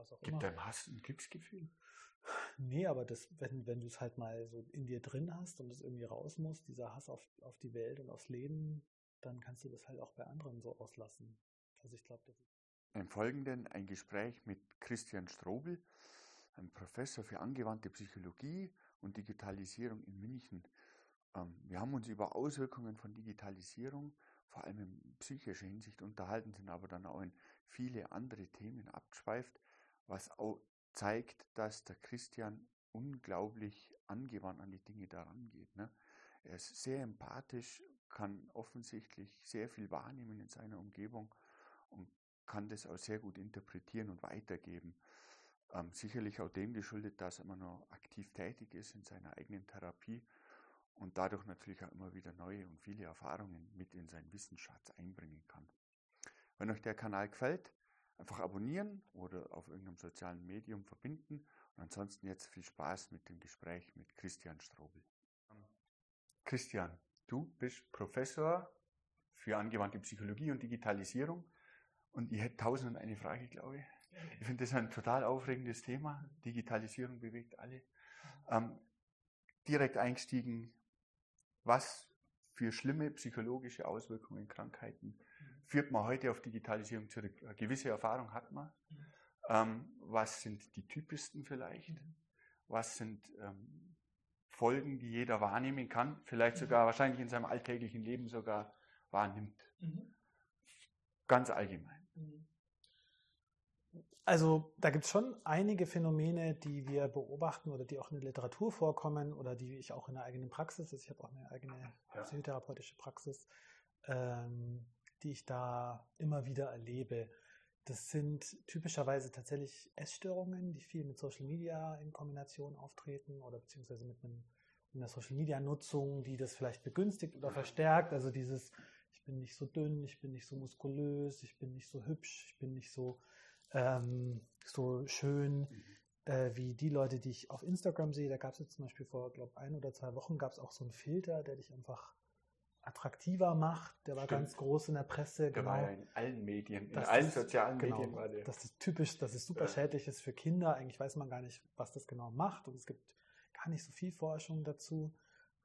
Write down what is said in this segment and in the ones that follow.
was auch Gibt immer. Gibt deinem Hass ein Glücksgefühl? Nee, aber das, wenn, wenn du es halt mal so in dir drin hast und es irgendwie raus muss, dieser Hass auf, auf die Welt und aufs Leben, dann kannst du das halt auch bei anderen so auslassen. Also ich glaube, das ist. Im Folgenden ein Gespräch mit Christian Strobel, einem Professor für angewandte Psychologie und Digitalisierung in München. Ähm, wir haben uns über Auswirkungen von Digitalisierung, vor allem in psychischer Hinsicht, unterhalten, sind aber dann auch in viele andere Themen abgeschweift, was auch zeigt, dass der Christian unglaublich angewandt an die Dinge daran geht. Ne? Er ist sehr empathisch, kann offensichtlich sehr viel wahrnehmen in seiner Umgebung und kann das auch sehr gut interpretieren und weitergeben. Ähm, sicherlich auch dem geschuldet, dass er immer noch aktiv tätig ist in seiner eigenen Therapie und dadurch natürlich auch immer wieder neue und viele Erfahrungen mit in seinen Wissensschatz einbringen kann. Wenn euch der Kanal gefällt, einfach abonnieren oder auf irgendeinem sozialen Medium verbinden. Und ansonsten jetzt viel Spaß mit dem Gespräch mit Christian Strobel. Christian, du bist Professor für angewandte Psychologie und Digitalisierung und ich hätte tausend und eine Frage, glaube ich. Ich finde das ein total aufregendes Thema. Digitalisierung bewegt alle. Ähm, direkt eingestiegen, was für schlimme psychologische Auswirkungen, Krankheiten führt man heute auf Digitalisierung zurück? Eine gewisse Erfahrung hat man. Ähm, was sind die typischsten vielleicht? Was sind ähm, Folgen, die jeder wahrnehmen kann? Vielleicht sogar wahrscheinlich in seinem alltäglichen Leben sogar wahrnimmt. Mhm. Ganz allgemein. Mhm. Also da gibt es schon einige Phänomene, die wir beobachten oder die auch in der Literatur vorkommen oder die ich auch in der eigenen Praxis, also ich habe auch eine eigene ja. psychotherapeutische Praxis, ähm, die ich da immer wieder erlebe. Das sind typischerweise tatsächlich Essstörungen, die viel mit Social Media in Kombination auftreten oder beziehungsweise mit einer Social Media Nutzung, die das vielleicht begünstigt oder verstärkt. Also dieses, ich bin nicht so dünn, ich bin nicht so muskulös, ich bin nicht so hübsch, ich bin nicht so ähm, so schön mhm. wie die Leute, die ich auf Instagram sehe. Da gab es jetzt zum Beispiel vor, glaube ein oder zwei Wochen gab es auch so einen Filter, der dich einfach attraktiver macht. Der war Stimmt. ganz groß in der Presse. Der genau. war ja in allen Medien, in allen das, sozialen genau, Medien war der. Das ist typisch, dass es super ja. schädlich ist für Kinder. Eigentlich weiß man gar nicht, was das genau macht und es gibt gar nicht so viel Forschung dazu.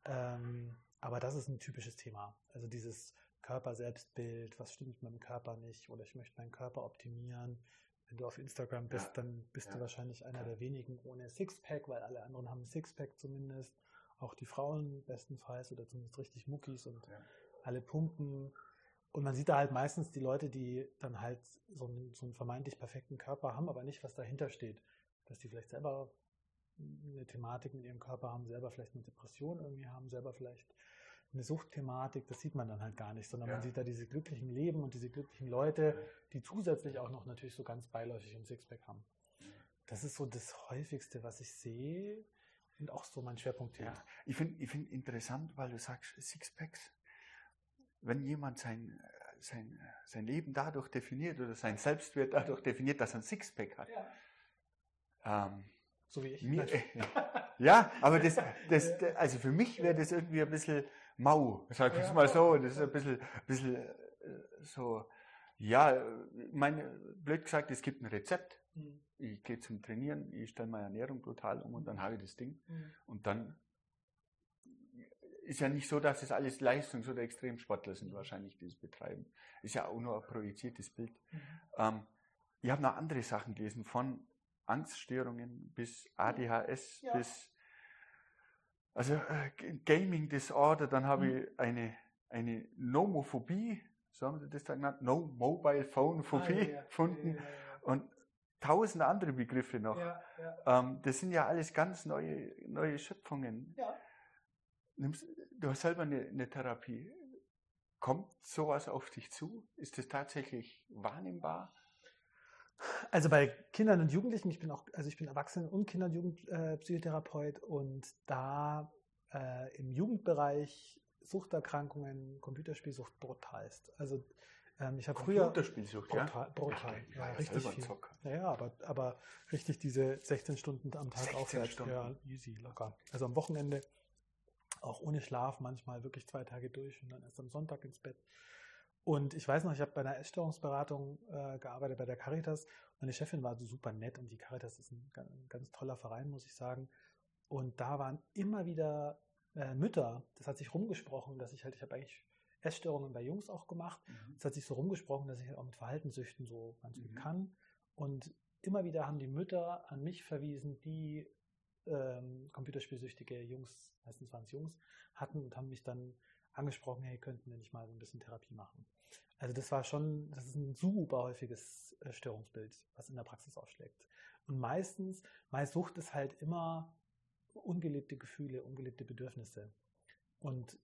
Ähm, aber das ist ein typisches Thema. Also dieses Körper-Selbstbild, was stimmt mit dem Körper nicht oder ich möchte meinen Körper optimieren, wenn du auf Instagram bist, ja. dann bist du wahrscheinlich einer der wenigen ohne Sixpack, weil alle anderen haben Sixpack zumindest. Auch die Frauen bestenfalls oder zumindest richtig Muckis und ja. alle pumpen. Und man sieht da halt meistens die Leute, die dann halt so einen, so einen vermeintlich perfekten Körper haben, aber nicht, was dahinter steht. Dass die vielleicht selber eine Thematik mit ihrem Körper haben, selber vielleicht eine Depression irgendwie haben, selber vielleicht eine Suchtthematik, das sieht man dann halt gar nicht, sondern ja. man sieht da diese glücklichen Leben und diese glücklichen Leute, die zusätzlich auch noch natürlich so ganz beiläufig ein Sixpack haben. Das ist so das häufigste, was ich sehe und auch so mein Schwerpunkt. Ja. Ich finde ich find interessant, weil du sagst Sixpacks. Wenn jemand sein, sein, sein Leben dadurch definiert oder sein Selbstwert dadurch definiert, dass er ein Sixpack hat. Ja. Ähm, so wie ich. Mir, ja, aber das, das, also für mich wäre das irgendwie ein bisschen mau, sag ich ja. mal so. Das ist ein bisschen, ein bisschen äh, so, ja, meine, blöd gesagt, es gibt ein Rezept. Mhm. Ich gehe zum Trainieren, ich stelle meine Ernährung brutal um und dann habe ich das Ding. Mhm. Und dann ist ja nicht so, dass das alles Leistungs- oder Extremsportler sind wahrscheinlich, die es betreiben. Ist ja auch nur ein projiziertes Bild. Mhm. Ähm, ich habe noch andere Sachen gelesen, von Angststörungen bis ADHS ja. bis also äh, Gaming Disorder, dann habe mhm. ich eine, eine Nomophobie, so haben sie das da genannt, No Mobile Phone Phobie ah, ja, gefunden ja, und tausend andere Begriffe noch. Ähm, das sind ja alles ganz neue, neue Schöpfungen. Du hast selber eine, eine Therapie. Kommt sowas auf dich zu? Ist das tatsächlich wahrnehmbar? Also bei Kindern und Jugendlichen, ich bin auch, also ich bin Erwachsenen- und Kinder- und Jugendpsychotherapeut äh, und da äh, im Jugendbereich Suchterkrankungen, Computerspielsucht brutalst. Also ähm, ich habe früher brutal, brutal, ja, ja, ja richtig viel. Ja, ja, aber, aber richtig diese 16 Stunden am Tag aufwärts, ja, easy, locker. Also am Wochenende auch ohne Schlaf manchmal wirklich zwei Tage durch und dann erst am Sonntag ins Bett. Und ich weiß noch, ich habe bei einer Essstörungsberatung äh, gearbeitet bei der Caritas Meine Chefin war super nett und die Caritas ist ein, ein ganz toller Verein, muss ich sagen. Und da waren immer wieder äh, Mütter, das hat sich rumgesprochen, dass ich halt, ich habe eigentlich Essstörungen bei Jungs auch gemacht. Es mhm. hat sich so rumgesprochen, dass ich halt auch mit Verhaltenssüchten so ganz gut mhm. kann. Und immer wieder haben die Mütter an mich verwiesen, die ähm, computerspielsüchtige Jungs, meistens waren es Jungs, hatten und haben mich dann angesprochen, hey, könnten wir nicht mal so ein bisschen Therapie machen. Also das war schon, das ist ein super häufiges äh, Störungsbild, was in der Praxis aufschlägt. Und meistens, meist Sucht ist halt immer ungelebte Gefühle, ungelebte Bedürfnisse. Und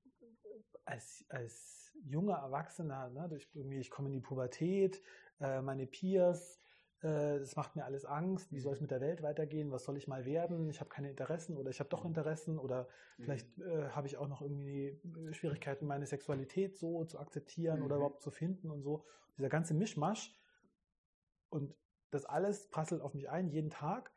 als, als junger Erwachsener, ne, durch, irgendwie, ich komme in die Pubertät, äh, meine Peers, äh, das macht mir alles Angst, wie soll es mhm. mit der Welt weitergehen, was soll ich mal werden, ich habe keine Interessen oder ich habe doch mhm. Interessen oder mhm. vielleicht äh, habe ich auch noch irgendwie äh, Schwierigkeiten, meine Sexualität so zu akzeptieren mhm. oder überhaupt zu finden und so. Dieser ganze Mischmasch und das alles prasselt auf mich ein, jeden Tag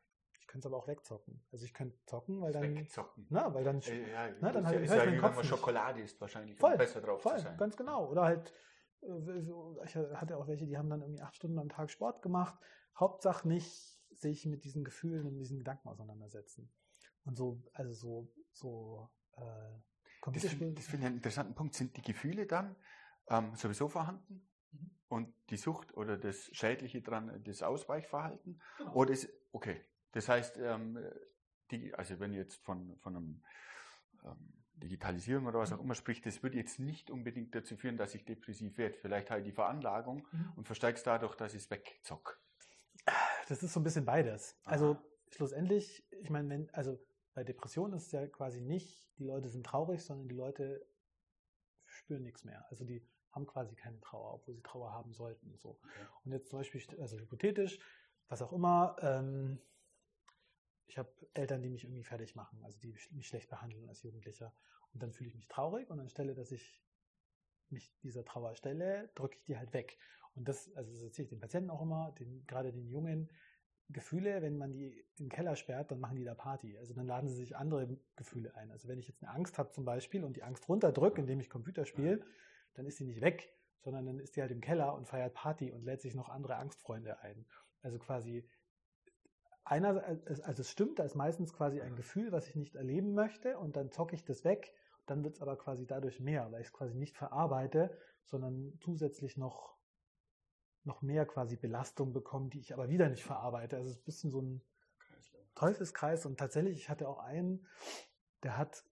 ich könnte es aber auch wegzocken. Also ich könnte zocken, weil dann. Wegzocken. Na, weil dann. Äh, ja, na, dann halt, ist ja, wie wenn man Schokolade isst, wahrscheinlich, voll, besser drauf voll, zu sein. Ganz genau. Oder halt, äh, ich hatte auch welche, die haben dann irgendwie acht Stunden am Tag Sport gemacht. Hauptsache nicht sich mit diesen Gefühlen und diesen Gedanken auseinandersetzen. Und so, also so, so äh, Das finde find ich einen interessanten Punkt. Sind die Gefühle dann ähm, sowieso vorhanden? Mhm. Und die Sucht oder das Schädliche dran, das Ausweichverhalten? Genau. Oder ist, okay, das heißt, ähm, die, also wenn jetzt von, von einem ähm, Digitalisierung oder was auch mhm. immer spricht, das würde jetzt nicht unbedingt dazu führen, dass ich depressiv werde. Vielleicht halt die Veranlagung mhm. und versteigst dadurch, dass ich es wegzock. Das ist so ein bisschen beides. Aha. Also schlussendlich, ich meine, wenn, also bei Depressionen ist es ja quasi nicht, die Leute sind traurig, sondern die Leute spüren nichts mehr. Also die haben quasi keine Trauer, obwohl sie Trauer haben sollten. So. Okay. Und jetzt zum Beispiel, also hypothetisch, was auch immer, ähm, ich habe Eltern, die mich irgendwie fertig machen, also die mich schlecht behandeln als Jugendlicher. Und dann fühle ich mich traurig und anstelle, dass ich mich dieser Trauer stelle, drücke ich die halt weg. Und das, also das erzähle ich den Patienten auch immer, den, gerade den Jungen, Gefühle, wenn man die im Keller sperrt, dann machen die da Party. Also dann laden sie sich andere Gefühle ein. Also wenn ich jetzt eine Angst habe zum Beispiel und die Angst runterdrücke, indem ich Computer spiele, dann ist sie nicht weg, sondern dann ist die halt im Keller und feiert Party und lädt sich noch andere Angstfreunde ein. Also quasi einer, also es stimmt, da ist meistens quasi ein Gefühl, was ich nicht erleben möchte und dann zocke ich das weg. Dann wird es aber quasi dadurch mehr, weil ich es quasi nicht verarbeite, sondern zusätzlich noch, noch mehr quasi Belastung bekomme, die ich aber wieder nicht verarbeite. Also es ist ein bisschen so ein Teufelskreis und tatsächlich, ich hatte auch einen, der hat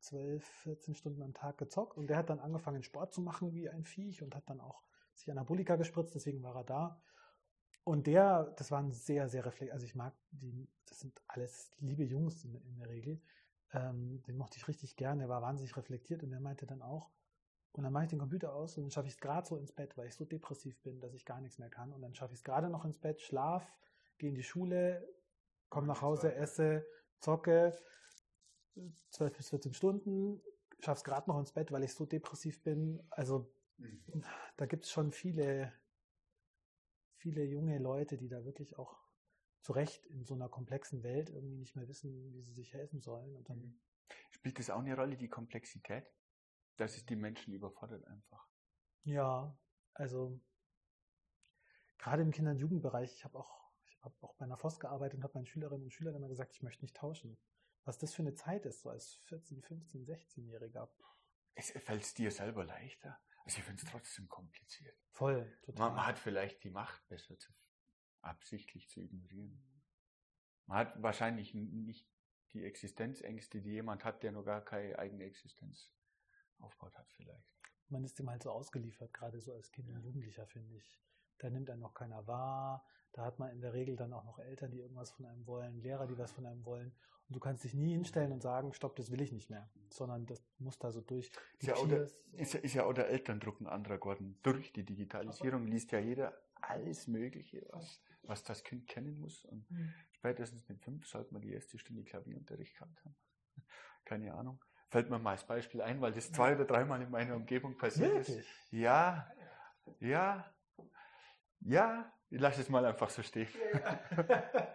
12, 14 Stunden am Tag gezockt und der hat dann angefangen Sport zu machen wie ein Viech und hat dann auch sich Anabolika gespritzt, deswegen war er da. Und der, das war ein sehr, sehr reflektiert. Also ich mag die, das sind alles liebe Jungs in, in der Regel. Ähm, den mochte ich richtig gern. Der war wahnsinnig reflektiert und der meinte dann auch, und dann mache ich den Computer aus und dann schaffe ich es gerade so ins Bett, weil ich so depressiv bin, dass ich gar nichts mehr kann. Und dann schaffe ich es gerade noch ins Bett, schlaf, gehe in die Schule, komme nach Hause, esse, zocke, 12 bis 14 Stunden, schaffe es gerade noch ins Bett, weil ich so depressiv bin. Also mhm. da gibt es schon viele viele junge Leute, die da wirklich auch zu Recht in so einer komplexen Welt irgendwie nicht mehr wissen, wie sie sich helfen sollen. Und dann mhm. Spielt das auch eine Rolle, die Komplexität? Dass es die Menschen überfordert einfach. Ja, also gerade im Kinder- und Jugendbereich, ich habe auch, ich habe auch bei einer FOS gearbeitet und habe meinen Schülerinnen und Schülern immer gesagt, ich möchte nicht tauschen. Was das für eine Zeit ist, so als 14, 15, 16-Jähriger. Es fällt es dir selber leichter? Also ich finde es trotzdem kompliziert. Voll, total. Man, hat vielleicht die Macht besser zu, absichtlich zu ignorieren. Man hat wahrscheinlich nicht die Existenzängste, die jemand hat, der noch gar keine eigene Existenz aufbaut hat vielleicht. Man ist dem halt so ausgeliefert, gerade so als Kind und Jugendlicher, finde ich. Da nimmt einen noch keiner wahr. Da hat man in der Regel dann auch noch Eltern, die irgendwas von einem wollen, Lehrer, die was von einem wollen. Und du kannst dich nie hinstellen und sagen, stopp, das will ich nicht mehr, sondern das muss da so durch. Ist ja, der, ist, ist ja, auch der Elterndruck ein anderer geworden. Durch die Digitalisierung liest ja jeder alles Mögliche, was, was das Kind kennen muss. Und mhm. spätestens mit fünf sollte man die erste Stunde Klavierunterricht gehabt haben. Keine Ahnung. Fällt mir mal als Beispiel ein, weil das zwei oder dreimal in meiner Umgebung passiert Wirklich? ist. Ja, ja, ja, ich lasse es mal einfach so stehen. Ja.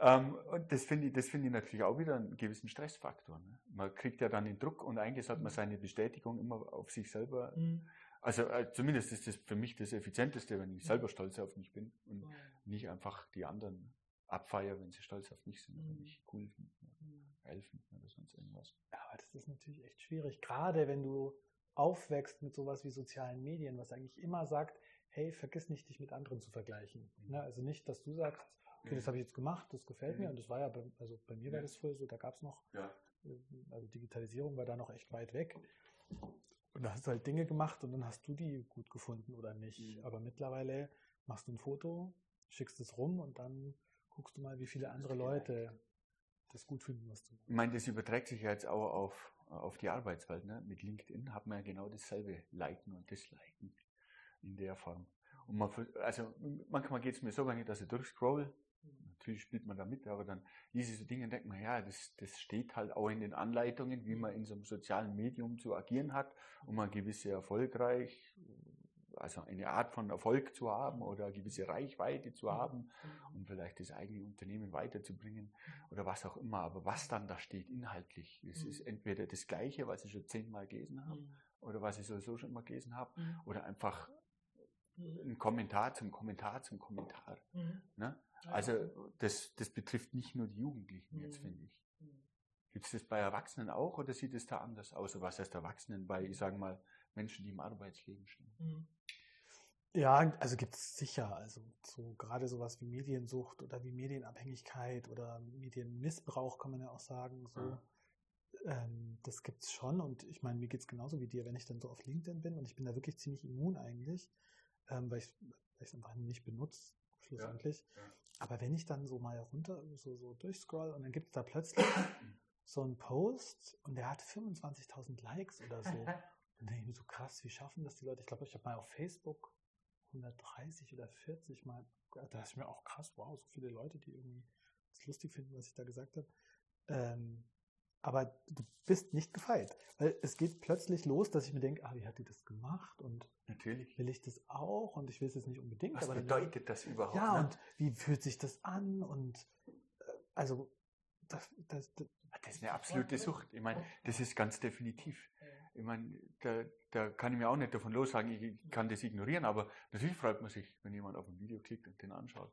Ähm, und das finde ich, das ich natürlich auch wieder einen gewissen Stressfaktor. Ne? Man kriegt ja dann den Druck und eigentlich sollte man seine Bestätigung immer auf sich selber mhm. Also äh, zumindest ist das für mich das Effizienteste, wenn ich selber stolz auf mich bin und Mhm. nicht einfach die anderen abfeiere, wenn sie stolz auf mich sind oder Mhm. mich cool finden, oder Mhm. geil finden oder sonst irgendwas. Ja, aber das ist natürlich echt schwierig, gerade wenn du aufwächst mit sowas wie sozialen Medien, was eigentlich immer sagt, hey, vergiss nicht, dich mit anderen zu vergleichen. Mhm. Ne? Also nicht, dass du sagst, okay, das habe ich jetzt gemacht, das gefällt mir Mhm. und das war ja, bei, also bei mir war das früher so, da gab es noch, Ja. äh, also Digitalisierung war da noch echt weit weg. Und da hast du halt Dinge gemacht und dann hast du die gut gefunden oder nicht. Mhm. Aber mittlerweile machst du ein Foto, schickst es rum und dann guckst du mal, wie viele andere. Leute das gut finden, was du machst. Ich meine, das überträgt sich ja jetzt auch auf, auf die Arbeitswelt. Ne? Mit LinkedIn hat man ja genau dasselbe, liken und disliken in der Form. Und man, also manchmal geht es mir so, wenn ich das durchscroll, natürlich spielt man da mit, aber dann diese Dinge denkt man, ja, das, das steht halt auch in den Anleitungen, wie man in so einem sozialen Medium zu agieren hat, um eine gewisse erfolgreich, also eine Art von Erfolg zu haben oder eine gewisse Reichweite zu haben um vielleicht das eigene Unternehmen weiterzubringen oder was auch immer. Aber was dann da steht inhaltlich, es Mhm. ist entweder das Gleiche, was ich schon zehnmal gelesen habe oder was ich sowieso schon mal gelesen habe oder einfach ein Kommentar zum Kommentar zum Kommentar. Ne? Also das, das betrifft nicht nur die Jugendlichen jetzt, Mhm. finde ich. Gibt es das bei Erwachsenen auch oder sieht es da anders aus? Oder was heißt Erwachsenen bei, ich sage mal, Menschen, die im Arbeitsleben stehen? Ja, also gibt es sicher. Also so gerade sowas wie Mediensucht oder wie Medienabhängigkeit oder Medienmissbrauch kann man ja auch sagen. So, Ja. ähm, das gibt's schon. Und ich meine, mir geht's genauso wie dir, wenn ich dann so auf LinkedIn bin und ich bin da wirklich ziemlich immun eigentlich, ähm, weil ich es einfach nicht benutze, schlussendlich. ja. Aber wenn ich dann so mal runter, so, so durchscroll und dann gibt's da plötzlich so einen Post und der hat 25.000 Likes oder so. Dann denke ich mir so krass, wie schaffen das die Leute? Ich glaube, ich habe mal auf Facebook 130 oder 40 mal, da ist mir auch krass, wow, so viele Leute, die irgendwie das lustig finden, was ich da gesagt habe. Ähm, aber du bist nicht gefeit, weil es geht plötzlich los, dass ich mir denke, ah, wie hat die das gemacht und Natürlich. will ich das auch und ich will es jetzt nicht unbedingt. Was aber dann- bedeutet das überhaupt? ja, ne? und wie fühlt sich das an und äh, also das, das, das, Das ist eine absolute Sucht. Ich meine, das ist ganz definitiv. Ich meine, da, da kann ich mir auch nicht davon lossagen, ich kann das ignorieren, aber natürlich freut man sich, wenn jemand auf ein Video klickt und den anschaut.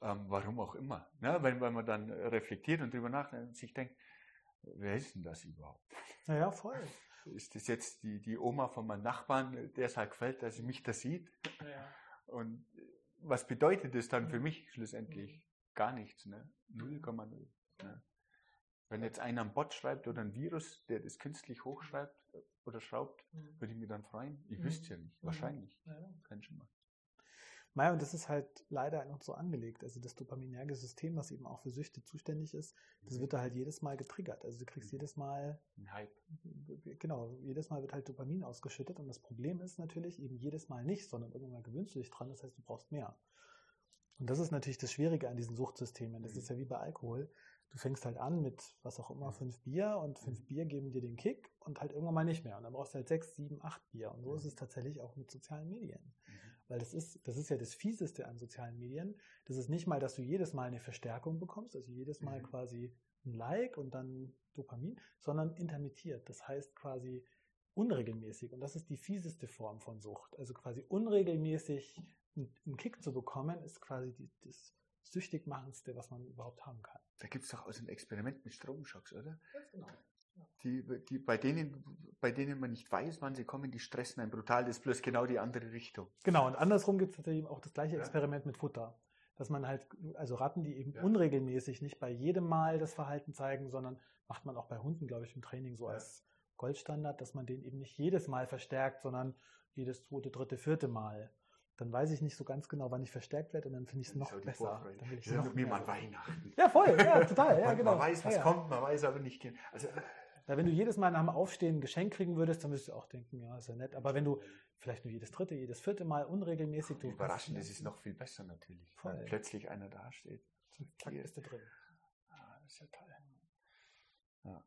Ähm, warum auch immer. Ne? Wenn, wenn man dann reflektiert und drüber nachdenkt und sich denkt, wer ist denn das überhaupt? naja, voll. Ist das jetzt die, die Oma von meinem Nachbarn, der es halt gefällt, dass sie mich da sieht? Und was bedeutet das dann für mich schlussendlich? Gar nichts, ne? 0,0. Ne? Wenn jetzt einer einen Bot schreibt oder ein Virus, der das künstlich hochschreibt äh, oder schraubt, würde ich mich dann freuen? Ich Mhm. wüsste ja nicht. Mhm. Wahrscheinlich. Ja. Kein Schimmer. Naja, und das ist halt leider noch so angelegt. Also das dopaminerge System, was eben auch für Süchte zuständig ist, das wird da halt jedes Mal getriggert. Also du kriegst Mhm. jedes Mal, Ein Hype. genau, jedes Mal wird halt Dopamin ausgeschüttet und das Problem ist natürlich eben jedes Mal nicht, sondern irgendwann gewöhnst du dich dran, das heißt, du brauchst mehr. Und das ist natürlich das Schwierige an diesen Suchtsystemen. Das Mhm. ist ja wie bei Alkohol. Du fängst halt an mit was auch immer, Mhm. fünf Bier und fünf Mhm. Bier geben dir den Kick und halt irgendwann mal nicht mehr. Und dann brauchst du halt sechs, sieben, acht Bier. Und so Mhm. ist es tatsächlich auch mit sozialen Medien. Weil das ist, das ist ja das Fieseste an sozialen Medien. Das ist nicht mal, dass du jedes Mal eine Verstärkung bekommst, also jedes Mal Mhm. quasi ein Like und dann Dopamin, sondern intermittiert. Das heißt quasi unregelmäßig. Und das ist die fieseste Form von Sucht. Also quasi unregelmäßig einen Kick zu bekommen, ist quasi die, das süchtigmachendste, was man überhaupt haben kann. Da gibt es doch so ein Experiment mit Stromschocks, oder? Ganz genau. Die, die, bei, denen, bei denen man nicht weiß, wann sie kommen, die stressen einen brutal. Das ist bloß genau die andere Richtung. Genau, und andersrum gibt es tatsächlich auch das gleiche Ja. Experiment mit Futter. Dass man halt, also Ratten, die eben Ja. unregelmäßig nicht bei jedem Mal das Verhalten zeigen, sondern macht man auch bei Hunden, glaube ich, im Training so Ja. als Goldstandard, dass man den eben nicht jedes Mal verstärkt, sondern jedes zweite, dritte, vierte Mal. Dann weiß ich nicht so ganz genau, wann ich verstärkt werde und dann finde ich es noch besser. Vorfreude. Dann will ich ist noch mehr. man Weihnachten. Ja, voll, ja, total, ja, man, genau. man weiß, was ja, ja. kommt, man weiß aber nicht. genau. Also, Ja, wenn du jedes Mal nach dem Aufstehen ein Geschenk kriegen würdest, dann würdest du auch denken, ja, ist ja nett. Aber wenn du vielleicht nur jedes dritte, jedes vierte Mal unregelmäßig du überraschend, das ist noch viel besser natürlich. Voll. Wenn plötzlich einer dasteht. zack, Hier. bist du drin. Ah, das ist ja toll. Ja.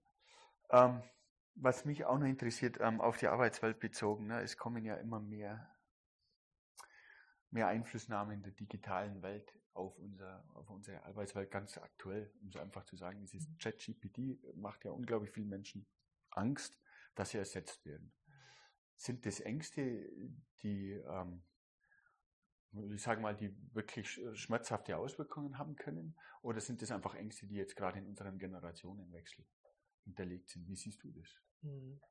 Ähm, was mich auch noch interessiert, ähm, auf die Arbeitswelt bezogen, ne, es kommen ja immer mehr, mehr Einflussnahmen der digitalen Welt auf, unser, auf unsere Arbeitswelt ganz aktuell, um so einfach zu sagen, dieses ChatGPT macht ja unglaublich vielen Menschen Angst, dass sie ersetzt werden. sind das Ängste, die, ähm, ich sage mal, die wirklich schmerzhafte Auswirkungen haben können? Oder sind das einfach Ängste, die jetzt gerade in unserem Generationenwechsel hinterlegt sind? Wie siehst du das? Mhm.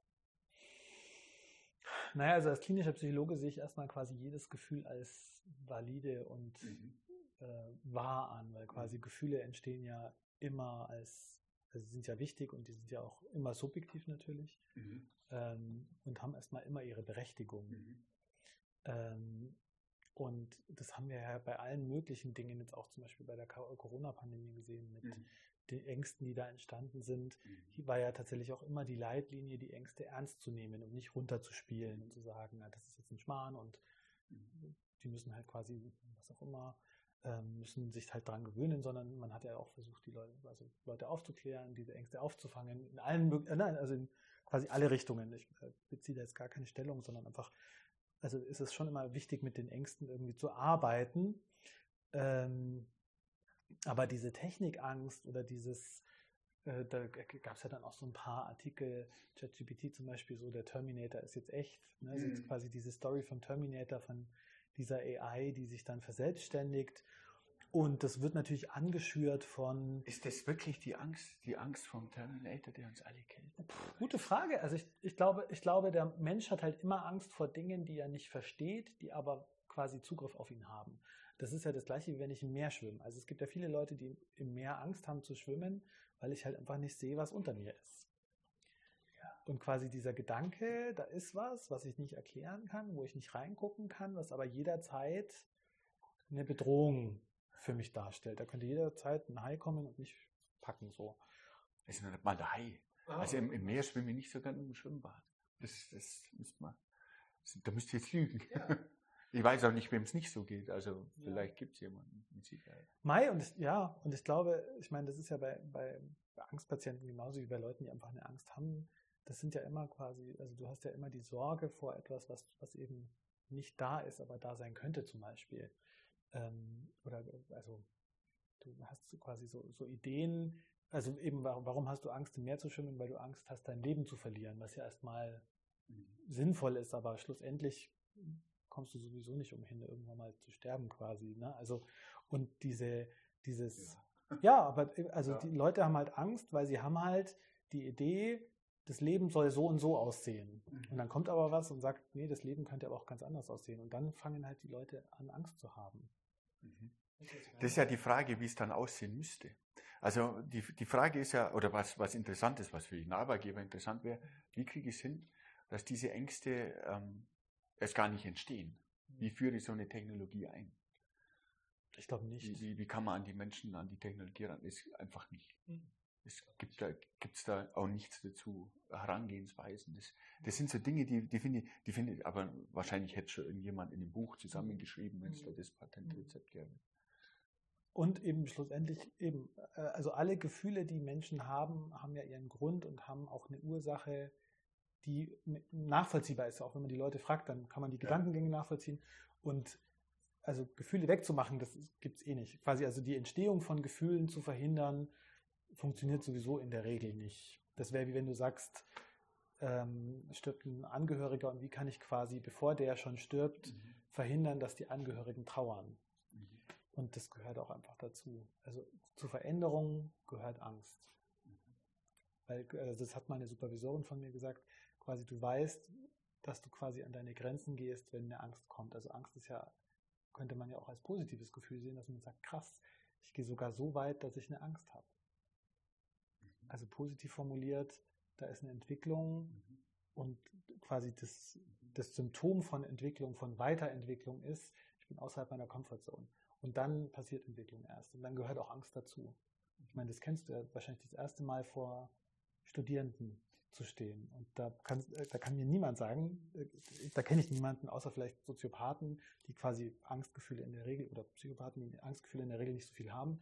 Naja, also als klinischer Psychologe sehe ich erstmal quasi jedes Gefühl als valide und mhm. Äh, wahr an, weil quasi mhm. Gefühle entstehen ja immer als, also sie sind ja wichtig und die sind ja auch immer subjektiv natürlich mhm. ähm, und haben erstmal immer ihre Berechtigung. Mhm. Ähm, und das haben wir ja bei allen möglichen Dingen jetzt auch zum Beispiel bei der Corona-Pandemie gesehen mit mhm den Ängsten, die da entstanden sind, mhm. war ja tatsächlich auch immer die Leitlinie, die Ängste ernst zu nehmen und nicht runterzuspielen und zu sagen, na, das ist jetzt ein Schmarrn und mhm. die müssen halt quasi, was auch immer, müssen sich halt dran gewöhnen, sondern man hat ja auch versucht, die Leute, also Leute aufzuklären, diese Ängste aufzufangen, in allen, äh, nein, also in quasi alle Richtungen. Ich äh, beziehe da jetzt gar keine Stellung, sondern einfach, also ist es schon immer wichtig, mit den Ängsten irgendwie zu arbeiten. Ähm, aber diese Technikangst oder dieses, äh, da gab es ja dann auch so ein paar Artikel, ChatGPT zum Beispiel, so der Terminator ist jetzt echt. Ne? Also mhm. quasi diese Story vom Terminator, von dieser AI, die sich dann verselbstständigt. Und das wird natürlich angeschürt von. Ist das wirklich die Angst, die Angst vom Terminator, der uns alle kennt? Gute Frage. Also ich, ich, glaube, ich glaube, der Mensch hat halt immer Angst vor Dingen, die er nicht versteht, die aber quasi Zugriff auf ihn haben. Das ist ja das gleiche, wie wenn ich im Meer schwimme. Also es gibt ja viele Leute, die im Meer Angst haben zu schwimmen, weil ich halt einfach nicht sehe, was unter mir ist. Und quasi dieser Gedanke, da ist was, was ich nicht erklären kann, wo ich nicht reingucken kann, was aber jederzeit eine Bedrohung für mich darstellt. Da könnte jederzeit ein Hai kommen und mich packen so. Das ist noch nicht mal der Hai. Ah. Also im, im, Meer schwimme ich nicht so gerne im Schwimmbad. Das, das müsste man, da müsst ihr jetzt lügen. Ja. Ich weiß auch nicht, wem es nicht so geht. Also vielleicht ja. gibt es jemanden mit Sicherheit. Mai und ich, ja, und ich glaube, ich meine, das ist ja bei, bei Angstpatienten genauso wie bei Leuten, die einfach eine Angst haben. Das sind ja immer quasi, also du hast ja immer die Sorge vor etwas, was, was eben nicht da ist, aber da sein könnte zum Beispiel. Ähm, oder also du hast quasi so, so Ideen, also eben warum, warum hast du Angst im Meer zu schwimmen? Weil du Angst hast, dein Leben zu verlieren, was ja erstmal mhm. sinnvoll ist, aber schlussendlich kommst du sowieso nicht umhin, irgendwann mal zu sterben quasi. Ne? Also, und diese, dieses, ja, ja aber also ja. die Leute haben halt Angst, weil sie haben halt die Idee, das Leben soll so und so aussehen. Mhm. Und dann kommt aber was und sagt, nee, das Leben könnte aber auch ganz anders aussehen. Und dann fangen halt die Leute an, Angst zu haben. Mhm. Das ist ja die Frage, wie es dann aussehen müsste. Also die, die Frage ist ja, oder was, was interessant ist, was für den Arbeitgeber interessant wäre, wie kriege ich es hin, dass diese Ängste ähm, erst gar nicht entstehen. Wie hm. führe ich so eine Technologie ein? Ich glaube nicht. Wie, wie, wie, kann man an die Menschen, an die Technologie ran? Ist einfach nicht. Hm. Es gibt da, gibt's da auch nichts dazu. Herangehensweisen. Das, das sind so Dinge, die, die finde ich, die finde ich, aber wahrscheinlich hätte schon irgendjemand in dem Buch zusammengeschrieben, wenn es da hm. das Patentrezept gäbe. Und eben schlussendlich eben, äh, also alle Gefühle, die Menschen haben, haben ja ihren Grund und haben auch eine Ursache, die nachvollziehbar ist. Auch wenn man die Leute fragt, dann kann man die ja. Gedankengänge nachvollziehen. Und also Gefühle wegzumachen, das gibt es eh nicht. Quasi also die Entstehung von Gefühlen zu verhindern, funktioniert sowieso in der Regel nicht. Das wäre wie wenn du sagst, ähm, stirbt ein Angehöriger und wie kann ich quasi, bevor der schon stirbt, mhm. verhindern, dass die Angehörigen trauern. Mhm. Und das gehört auch einfach dazu. Also zu Veränderungen gehört Angst. Mhm. Weil, also das hat meine Supervisorin von mir gesagt, quasi du weißt, dass du quasi an deine Grenzen gehst, wenn eine Angst kommt. Also Angst ist ja, könnte man ja auch als positives Gefühl sehen, dass man sagt, krass, ich gehe sogar so weit, dass ich eine Angst habe. Also positiv formuliert, da ist eine Entwicklung mhm. und quasi das, das Symptom von Entwicklung, von Weiterentwicklung ist, ich bin außerhalb meiner Comfortzone. Und dann passiert Entwicklung erst. Und dann gehört auch Angst dazu. Ich meine, das kennst du ja wahrscheinlich das erste Mal vor Studierenden zu stehen. Und da kann, da kann mir niemand sagen, äh, da kenne ich niemanden, außer vielleicht Soziopathen, die quasi Angstgefühle in der Regel oder Psychopathen, die Angstgefühle in der Regel nicht so viel haben.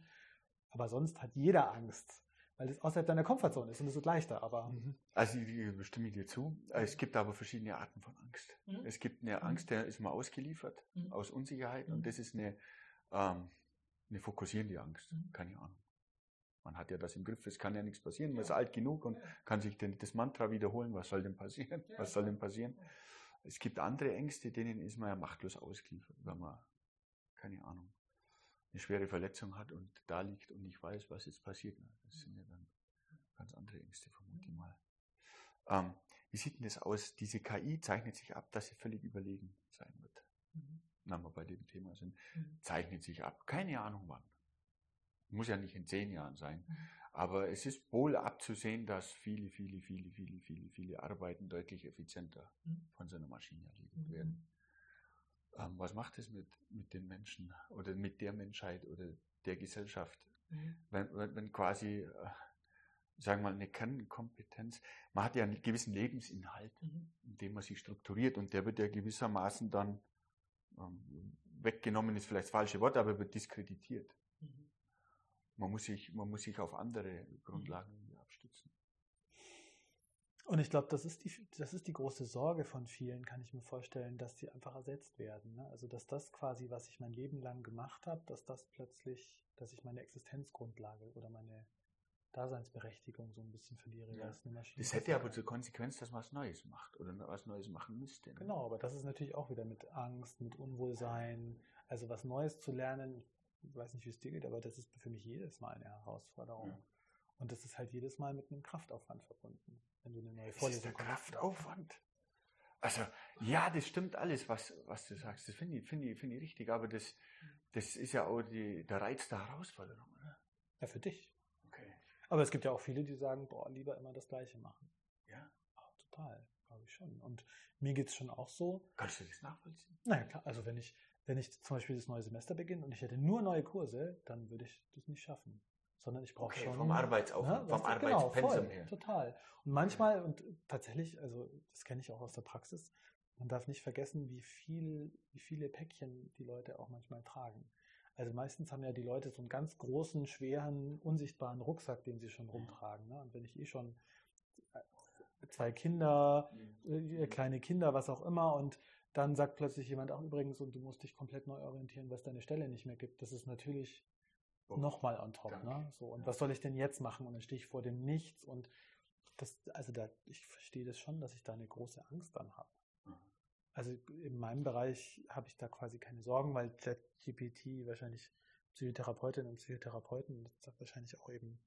Aber sonst hat jeder Angst, weil es außerhalb deiner Komfortzone ist und es wird leichter. Aber mhm. also ich stimme dir zu. Es gibt aber verschiedene Arten von Angst. Mhm. Es gibt eine mhm. Angst, der ist mal ausgeliefert mhm. aus Unsicherheit und mhm. das ist eine, ähm, eine fokussierende Angst. Mhm. Keine Ahnung man hat ja das im Griff, es kann ja nichts passieren, man ist alt genug und kann sich den, das Mantra wiederholen, was soll denn passieren? Was soll denn passieren? Es gibt andere Ängste, denen ist man ja machtlos ausgeliefert, wenn man, keine Ahnung, eine schwere Verletzung hat und da liegt und nicht weiß, was jetzt passiert. Das sind ja dann ganz andere Ängste, vermute ich mal. Ähm, wie sieht denn das aus? Diese KI zeichnet sich ab, dass sie völlig überlegen sein wird. Mhm. Wenn wir bei dem Thema sind, mhm. zeichnet sich ab. Keine Ahnung wann. Muss ja nicht in zehn Jahren sein. Mhm. Aber es ist wohl abzusehen, dass viele, viele, viele, viele, viele, viele Arbeiten deutlich effizienter mhm. von so einer Maschine erledigt werden. Ähm, was macht es mit, mit den Menschen oder mit der Menschheit oder der Gesellschaft, mhm. wenn, wenn, wenn quasi, äh, sagen wir mal, eine Kernkompetenz, man hat ja einen gewissen Lebensinhalt, mhm. in dem man sich strukturiert und der wird ja gewissermaßen dann ähm, weggenommen, ist vielleicht das falsche Wort, aber wird diskreditiert. Mhm. Man muss sich, man muss sich auf andere Grundlagen abstützen. Und ich glaube, das, ist die, das ist die große Sorge von vielen, kann ich mir vorstellen, dass die einfach ersetzt werden. Ne? Also, dass das quasi, was ich mein Leben lang gemacht habe, dass das plötzlich, dass ich meine Existenzgrundlage oder meine Daseinsberechtigung so ein bisschen verliere. Ja. Das, das hätte aber zur Konsequenz, dass man was Neues macht oder was Neues machen müsste. Ne? Genau, aber das ist natürlich auch wieder mit Angst, mit Unwohlsein, also was Neues zu lernen ich weiß nicht, wie es dir geht, aber das ist für mich jedes Mal eine Herausforderung. Ja. Und das ist halt jedes Mal mit einem Kraftaufwand verbunden, wenn du eine neue Vorlesung ist der Kraftaufwand. Also, ja, das stimmt alles, was, was du sagst. Das finde ich, finde ich, finde ich richtig, aber das, das ist ja auch die, der Reiz der Herausforderung, oder? Ja, für dich. Okay. Aber es gibt ja auch viele, die sagen, boah, lieber immer das Gleiche machen. Ja. Oh, total, glaube ich schon. Und mir geht es schon auch so. Kannst du das nachvollziehen? Naja, klar. Also, wenn ich, wenn ich zum Beispiel das neue Semester beginne und ich hätte nur neue Kurse, dann würde ich das nicht schaffen. Sondern ich brauche okay, schon. Vom Arbeitsaufwand, ne, vom Arbeitspensum genau, her. Total. Und manchmal, und tatsächlich, also das kenne ich auch aus der Praxis, man darf nicht vergessen, wie viel, wie viele Päckchen die Leute auch manchmal tragen. Also meistens haben ja die Leute so einen ganz großen, schweren, unsichtbaren Rucksack, den sie schon rumtragen. Ne? Und wenn ich eh schon äh, zwei Kinder, mhm. äh, kleine Kinder, was auch immer, und dann sagt plötzlich jemand auch übrigens, und du musst dich komplett neu orientieren, was deine Stelle nicht mehr gibt. Das ist natürlich oh, nochmal on top. Ne? So, und ja. was soll ich denn jetzt machen? Und dann stehe ich vor dem Nichts und das, also da, ich verstehe das schon, dass ich da eine große Angst dann habe. Mhm. Also in meinem Bereich habe ich da quasi keine Sorgen, weil ChatGPT wahrscheinlich Psychotherapeutinnen und Psychotherapeuten, das wahrscheinlich auch eben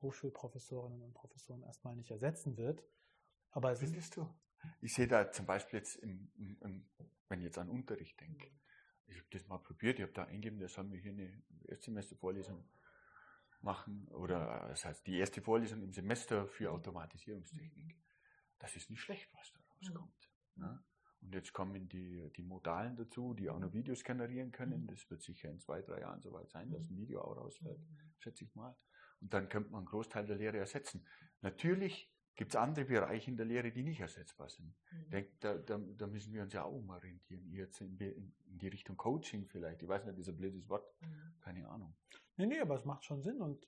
Hochschulprofessorinnen und Professoren erstmal nicht ersetzen wird. Aber es Findest ist, du? Ich sehe da zum Beispiel jetzt, im, im, wenn ich jetzt an Unterricht denke, ich habe das mal probiert, ich habe da eingegeben, der soll mir hier eine Erstsemestervorlesung machen oder das heißt die erste Vorlesung im Semester für Automatisierungstechnik. Das ist nicht schlecht, was da rauskommt. Mhm. Ne? Und jetzt kommen die, die Modalen dazu, die auch noch Videos generieren können. Das wird sicher in zwei, drei Jahren soweit sein, dass ein Video auch rausfällt, schätze ich mal. Und dann könnte man einen Großteil der Lehre ersetzen. Natürlich gibt es andere Bereiche in der Lehre, die nicht ersetzbar sind. Mhm. Ich denke, da, da, da, müssen wir uns ja auch umorientieren. Jetzt in, in, in, die Richtung Coaching vielleicht. Ich weiß nicht, das ist ein blödes Wort. Mhm. Keine Ahnung. Nee, nee, aber es macht schon Sinn. Und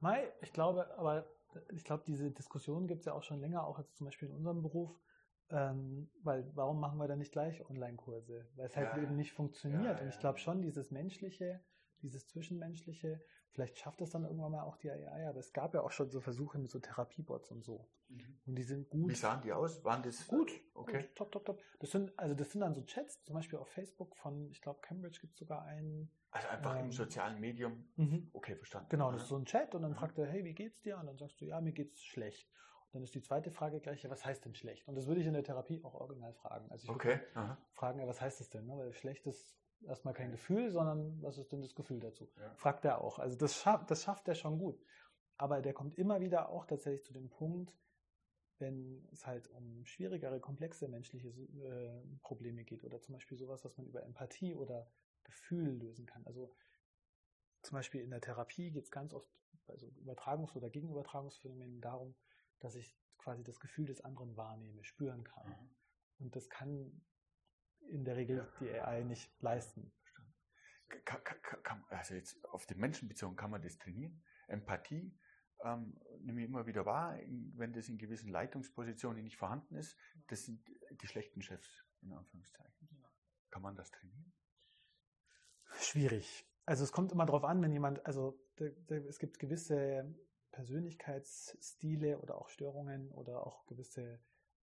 Mai, ich glaube, aber ich glaube, diese Diskussion gibt es ja auch schon länger, auch jetzt zum Beispiel in unserem Beruf. Ähm, weil warum machen wir dann nicht gleich Online-Kurse? Weil es halt ja. eben nicht funktioniert. Ja, und ich glaube schon, dieses Menschliche, dieses Zwischenmenschliche, Vielleicht schafft es dann irgendwann mal auch die AI, aber es gab ja auch schon so Versuche mit so Therapiebots und so. Mhm. Und die sind gut. Wie sahen die aus? Waren das gut? Okay. Gut, top, top, top. Das sind, also das sind dann so Chats, zum Beispiel auf Facebook von, ich glaube, Cambridge gibt es sogar einen. Also einfach ähm, im sozialen Medium. Mhm. Okay, verstanden. Genau, das ist so ein Chat und dann mhm. fragt er, hey, wie geht's dir? Und dann sagst du, ja, mir geht's schlecht. Und dann ist die zweite Frage gleich, ja, was heißt denn schlecht? Und das würde ich in der Therapie auch original fragen. Also ich okay. würde fragen, ja, was heißt das denn? Ne? Weil schlecht ist erstmal kein Gefühl, sondern was ist denn das Gefühl dazu? Ja. Fragt er auch. Also das schafft, das schafft er schon gut. Aber der kommt immer wieder auch tatsächlich zu dem Punkt, wenn es halt um schwierigere, komplexe menschliche äh, Probleme geht oder zum Beispiel sowas, was man über Empathie oder Gefühl lösen kann. Also zum Beispiel in der Therapie geht es ganz oft bei so Übertragungs- oder Gegenübertragungsphänomenen darum, dass ich quasi das Gefühl des anderen wahrnehme, spüren kann. Mhm. Und das kann in der Regel die AI nicht leisten. Kann, kann, also jetzt auf den Menschen bezogen kann man das trainieren. Empathie ähm, nehme ich immer wieder wahr, wenn das in gewissen Leitungspositionen nicht vorhanden ist. Das sind die schlechten Chefs, in Anführungszeichen. Kann man das trainieren? Schwierig. Also es kommt immer darauf an, wenn jemand, also es gibt gewisse Persönlichkeitsstile oder auch Störungen oder auch gewisse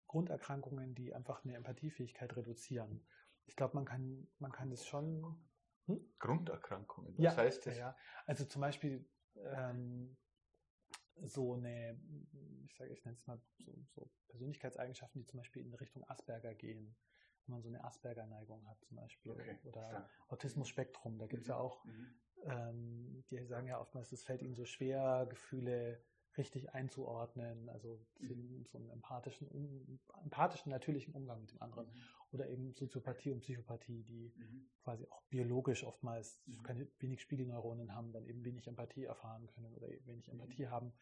Grunderkrankungen, die einfach eine Empathiefähigkeit reduzieren. Ich glaube, man kann, man kann das schon. Hm? Grunderkrankungen, was ja, heißt das? Ja, also zum Beispiel ähm, so eine, ich sage, ich nenne es mal so, so, Persönlichkeitseigenschaften, die zum Beispiel in Richtung Asperger gehen. Wenn man so eine Asperger-Neigung hat zum Beispiel. Okay, oder Autismus-Spektrum, da gibt es mhm. ja auch, mhm. ähm, die sagen ja oftmals, es fällt ihnen so schwer, Gefühle richtig einzuordnen, also mhm. so einen empathischen, empathischen, natürlichen Umgang mit dem anderen. Mhm. Oder eben Soziopathie und Psychopathie, die mhm. quasi auch biologisch oftmals mhm. keine, wenig Spiegelneuronen haben, dann eben wenig Empathie erfahren können oder wenig mhm. Empathie haben.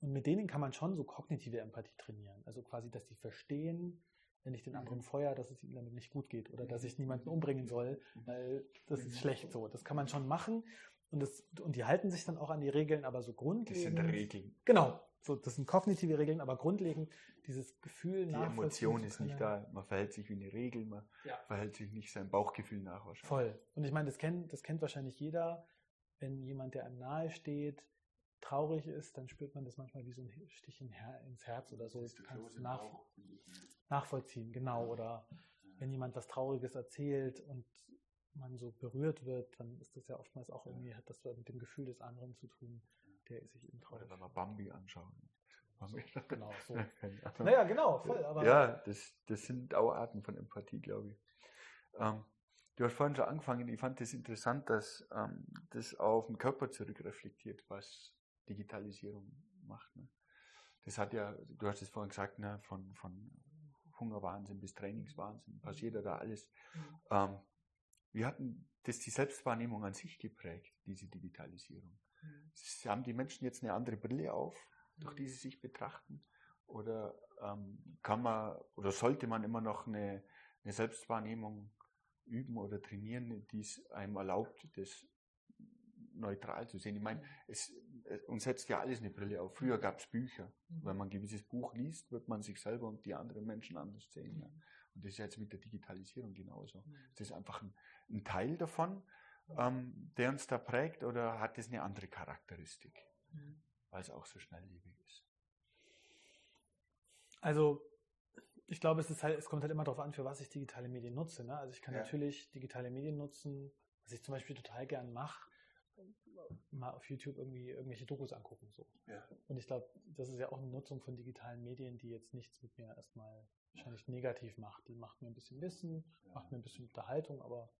Und mit denen kann man schon so kognitive Empathie trainieren. Also quasi, dass die verstehen, wenn ich den anderen feuer, dass es ihnen damit nicht gut geht oder dass ich niemanden umbringen soll, weil das ist schlecht so. Das kann man schon machen. Und, das, und die halten sich dann auch an die Regeln, aber so grundlegend. Das sind Regeln. Genau. So, das sind kognitive Regeln, aber grundlegend dieses Gefühl Die Emotion ist nicht da. Man verhält sich wie eine Regel, man ja. verhält sich nicht sein Bauchgefühl nach wahrscheinlich. Voll. Und ich meine, das kennt, das kennt wahrscheinlich jeder, wenn jemand, der einem nahe steht, traurig ist, dann spürt man das manchmal wie so ein Stich ins Herz oder so. Das kannst du nach, nachvollziehen, genau. Oder wenn jemand was Trauriges erzählt und man so berührt wird, dann ist das ja oftmals auch irgendwie, hat das mit dem Gefühl des anderen zu tun, der sich eben traurig. Oder wenn wir Bambi anschauen. Bambi. Genau, so. naja, genau, voll. Aber ja, das, das sind auch Arten von Empathie, glaube ich. Ähm, du hast vorhin schon angefangen, ich fand das interessant, dass ähm, das auf den Körper zurückreflektiert, was Digitalisierung macht. Ne? Das hat ja, du hast es vorhin gesagt, ne, von, von Hungerwahnsinn bis Trainingswahnsinn, passiert ja da alles. Mhm. Ähm, wie hatten das die Selbstwahrnehmung an sich geprägt, diese Digitalisierung? Mhm. Haben die Menschen jetzt eine andere Brille auf, durch die sie sich betrachten? Oder ähm, kann man oder sollte man immer noch eine, eine Selbstwahrnehmung üben oder trainieren, die es einem erlaubt, das neutral zu sehen? Ich meine, es, uns setzt ja alles eine Brille auf. Früher gab es Bücher. Mhm. Wenn man ein gewisses Buch liest, wird man sich selber und die anderen Menschen anders sehen. Ja. Und das ist jetzt mit der Digitalisierung genauso. Mhm. Das ist einfach ein, ein Teil davon, ähm, der uns da prägt, oder hat es eine andere Charakteristik, mhm. weil es auch so schnelllebig ist? Also ich glaube, es, halt, es kommt halt immer darauf an, für was ich digitale Medien nutze. Ne? Also ich kann ja. natürlich digitale Medien nutzen, was ich zum Beispiel total gern mache, mal auf YouTube irgendwie irgendwelche Dokus angucken. So. Ja. Und ich glaube, das ist ja auch eine Nutzung von digitalen Medien, die jetzt nichts mit mir erstmal wahrscheinlich negativ macht. Die macht mir ein bisschen Wissen, ja. macht mir ein bisschen Unterhaltung, aber.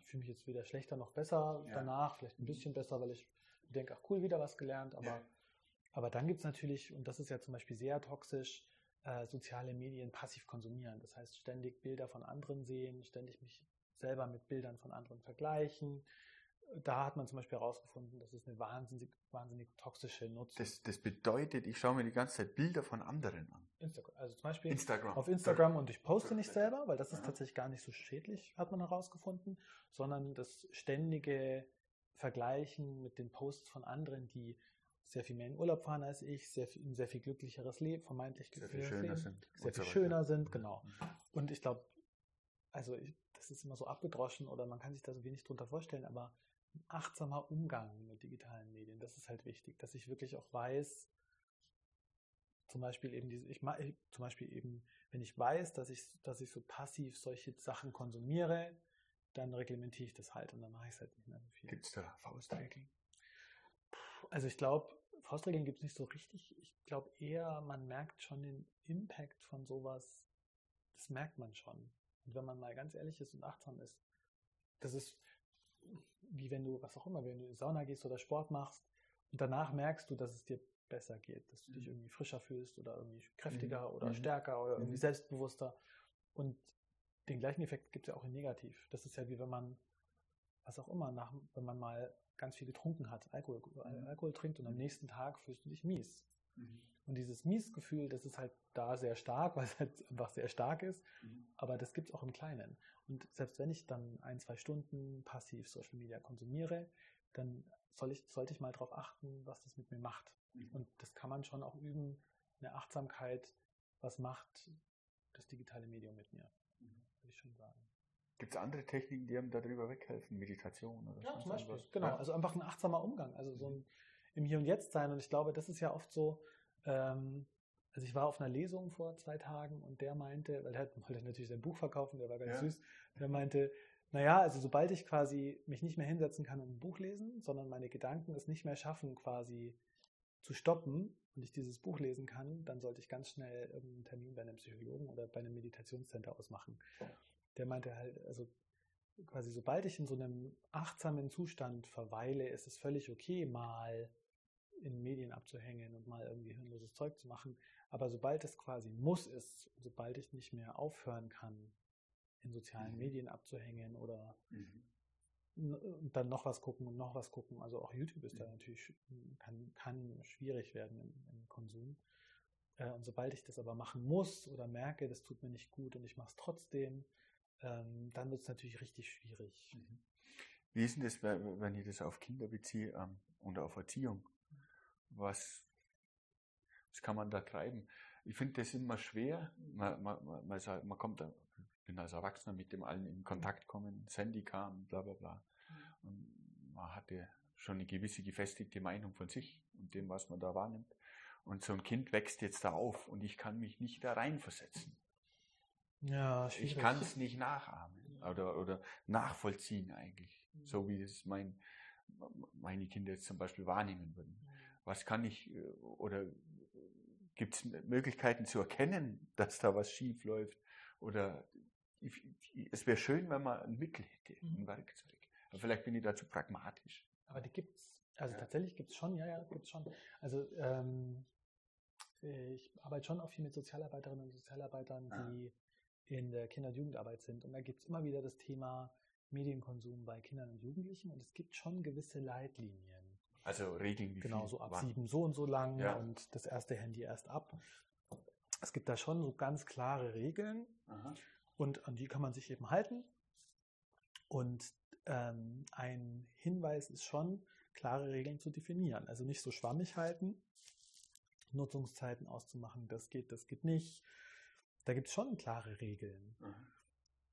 Ich fühle mich jetzt weder schlechter noch besser danach, vielleicht ein bisschen besser, weil ich denke, ach cool, wieder was gelernt, aber, aber dann gibt es natürlich, und das ist ja zum Beispiel sehr toxisch, äh, soziale Medien passiv konsumieren. Das heißt, ständig Bilder von anderen sehen, ständig mich selber mit Bildern von anderen vergleichen, da hat man zum Beispiel herausgefunden, dass es eine wahnsinnig, wahnsinnig toxische Nutzung das, das bedeutet, ich schaue mir die ganze Zeit Bilder von anderen an. Instagram. Also zum Beispiel Instagram. auf Instagram und ich poste nicht selber, weil das ist tatsächlich gar nicht so schädlich, hat man herausgefunden, sondern das ständige Vergleichen mit den Posts von anderen, die sehr viel mehr in Urlaub fahren als ich, sehr viel, ein sehr viel glücklicheres Leben, vermeintlich sehr viel schöner Leben, sind. Sehr viel schöner sind, genau. Mhm. Und ich glaube, also ich, das ist immer so abgedroschen oder man kann sich da so wenig drunter vorstellen, aber achtsamer Umgang mit digitalen Medien. Das ist halt wichtig, dass ich wirklich auch weiß, zum Beispiel eben diese, ich, ich zum Beispiel eben, wenn ich weiß, dass ich, dass ich so passiv solche Sachen konsumiere, dann reglementiere ich das halt und dann mache ich es halt nicht mehr so viel. Gibt es da Faustregeln? Also ich glaube, Faustregeln gibt es nicht so richtig. Ich glaube eher, man merkt schon den Impact von sowas. Das merkt man schon. Und wenn man mal ganz ehrlich ist und achtsam ist, das ist, wie wenn du, was auch immer, wenn du in die Sauna gehst oder Sport machst und danach merkst du, dass es dir besser geht, dass du dich mhm. irgendwie frischer fühlst oder irgendwie kräftiger mhm. oder mhm. stärker oder irgendwie selbstbewusster. Und den gleichen Effekt gibt es ja auch in negativ. Das ist ja wie wenn man, was auch immer, nach, wenn man mal ganz viel getrunken hat, Alkohol, mhm. Alkohol trinkt und am nächsten Tag fühlst du dich mies. Und dieses Miesgefühl, das ist halt da sehr stark, weil es halt einfach sehr stark ist. Mhm. Aber das gibt es auch im Kleinen. Und selbst wenn ich dann ein, zwei Stunden passiv Social Media konsumiere, dann soll ich, sollte ich mal darauf achten, was das mit mir macht. Mhm. Und das kann man schon auch üben, eine Achtsamkeit, was macht das digitale Medium mit mir, mhm. würde ich schon sagen. Gibt es andere Techniken, die einem darüber weghelfen? Meditation oder Ja, zum Beispiel. Was? Genau, also einfach ein achtsamer Umgang, also so ein im Hier und Jetzt sein. Und ich glaube, das ist ja oft so, ähm, also ich war auf einer Lesung vor zwei Tagen und der meinte, weil er wollte natürlich sein Buch verkaufen, der war ganz ja. süß, der meinte, naja, also sobald ich quasi mich nicht mehr hinsetzen kann und ein Buch lesen, sondern meine Gedanken es nicht mehr schaffen, quasi zu stoppen und ich dieses Buch lesen kann, dann sollte ich ganz schnell irgendeinen Termin bei einem Psychologen oder bei einem Meditationscenter ausmachen. Der meinte halt, also quasi sobald ich in so einem achtsamen Zustand verweile, ist es völlig okay, mal in Medien abzuhängen und mal irgendwie hirnloses Zeug zu machen. Aber sobald es quasi muss ist, sobald ich nicht mehr aufhören kann, in sozialen mhm. Medien abzuhängen oder mhm. Und dann noch was gucken und noch was gucken. Also auch YouTube ist da natürlich, kann, kann schwierig werden im, im Konsum. Äh, und sobald ich das aber machen muss oder merke, das tut mir nicht gut und ich mache es trotzdem, ähm, dann wird es natürlich richtig schwierig. Mhm. Wie ist denn das, wenn ich das auf Kinder beziehe ähm, und auf Erziehung? Was, was kann man da treiben? Ich finde das immer schwer. Man, man, man, man kommt bin als Erwachsener mit dem allen in Kontakt gekommen, Sandy kam, bla bla bla. Und man hatte schon eine gewisse gefestigte Meinung von sich und dem, was man da wahrnimmt. Und so ein Kind wächst jetzt da auf und ich kann mich nicht da reinversetzen. Ja, schwierig. Ich kann es nicht nachahmen oder, oder nachvollziehen eigentlich, mhm. so wie es mein, meine Kinder jetzt zum Beispiel wahrnehmen würden. Mhm. Was kann ich äh, oder gibt es Möglichkeiten zu erkennen, dass da was schief läuft oder ich, es wäre schön, wenn man ein Mittel hätte, ein mhm. Werkzeug. Aber vielleicht bin ich dazu pragmatisch. Aber die gibt's. Also ja. tatsächlich gibt's schon, ja, ja, gibt's schon. Also ähm, ich arbeite schon auch viel mit Sozialarbeiterinnen und Sozialarbeitern, ah. die in der Kinder- und Jugendarbeit sind. Und da gibt's immer wieder das Thema Medienkonsum bei Kindern und Jugendlichen und es gibt schon gewisse Leitlinien. Also Regeln wie Genau, so ab wann? sieben so und so lang ja. und das erste Handy erst ab. Es gibt da schon so ganz klare Regeln. Aha. Und an die kann man sich eben halten. Und ähm, ein Hinweis ist schon, klare Regeln zu definieren. Also nicht so schwammig halten, Nutzungszeiten auszumachen, das geht, das geht nicht. Da gibt es schon klare Regeln. Mhm.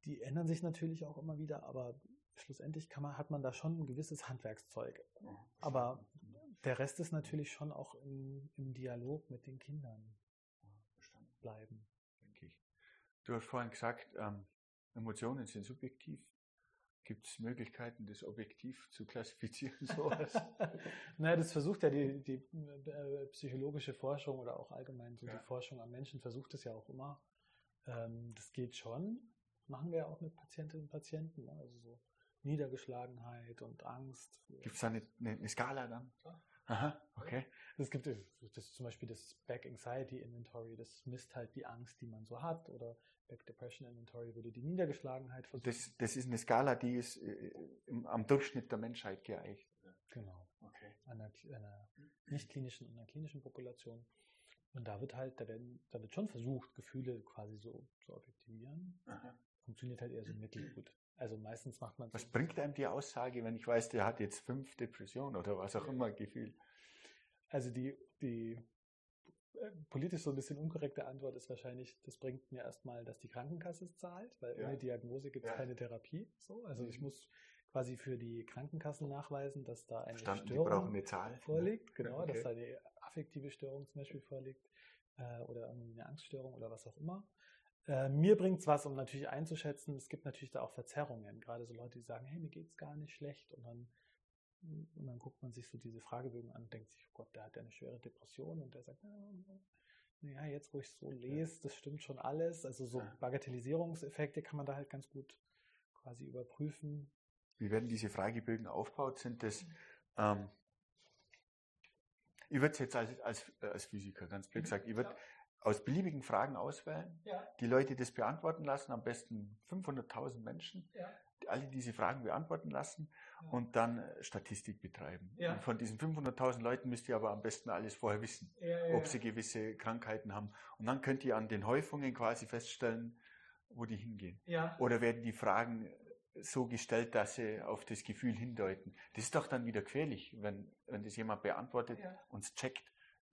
Die ändern sich natürlich auch immer wieder, aber schlussendlich man, hat man da schon ein gewisses Handwerkszeug. Mhm. Aber der Rest ist natürlich schon auch im, im Dialog mit den Kindern bleiben. Du hast vorhin gesagt, ähm, Emotionen sind subjektiv. Gibt es Möglichkeiten, das objektiv zu klassifizieren? Sowas? naja, das versucht ja die, die äh, psychologische Forschung oder auch allgemein so ja. die Forschung am Menschen versucht es ja auch immer. Ähm, das geht schon. Machen wir ja auch mit Patientinnen und Patienten. Ne? Also so Niedergeschlagenheit und Angst. Gibt es da eine, eine, Skala dann? Ja. Aha, okay. Es gibt das ist zum Beispiel das Back Anxiety Inventory, das misst halt die Angst, die man so hat, oder Back Depression Inventory würde die Niedergeschlagenheit versuchen. Das, das ist eine Skala, die ist äh, im, am Durchschnitt der Menschheit geeicht. Genau. Okay. Einer, einer nicht klinischen und einer klinischen Population. Und da wird halt, da werden, da wird schon versucht, Gefühle quasi so zu objektivieren. Funktioniert halt eher so mittelgut. Also meistens macht man. Was bringt einem die Aussage, wenn ich weiß, der hat jetzt fünf Depressionen oder was auch immer Gefühl? Also die, die äh, politisch so ein bisschen unkorrekte Antwort ist wahrscheinlich, das bringt mir erstmal, dass die Krankenkasse es zahlt, weil ja. ohne Diagnose gibt es ja. keine Therapie. So, also mhm. ich muss quasi für die Krankenkassen nachweisen, dass da eine Verstanden, Störung eine Zahl. vorliegt, genau, okay. dass da eine affektive Störung zum Beispiel vorliegt äh, oder eine Angststörung oder was auch immer. Äh, mir bringt es was, um natürlich einzuschätzen, es gibt natürlich da auch Verzerrungen, gerade so Leute, die sagen, hey, mir geht es gar nicht schlecht und dann und dann guckt man sich so diese Fragebögen an und denkt sich, oh Gott, der hat ja eine schwere Depression und der sagt, ja, jetzt wo ich so lese, das stimmt schon alles. Also so Bagatellisierungseffekte kann man da halt ganz gut quasi überprüfen. Wie werden diese Fragebögen aufgebaut? Sind das, ähm, ich würde es jetzt als, als, als Physiker ganz blöd mhm. gesagt, ich würde aus beliebigen Fragen auswählen, ja. die Leute das beantworten lassen, am besten 500.000 Menschen. Ja alle diese Fragen beantworten lassen ja. und dann äh, Statistik betreiben. Und von diesen 500.000 Leuten müsst ihr aber am besten alles vorher wissen, ob sie gewisse Krankheiten haben. Und dann könnt ihr an den Häufungen quasi feststellen, wo die hingehen. Oder werden die Fragen so gestellt, dass sie auf das Gefühl hindeuten. Das ist doch dann wieder gefährlich, wenn, wenn das jemand beantwortet und es checkt.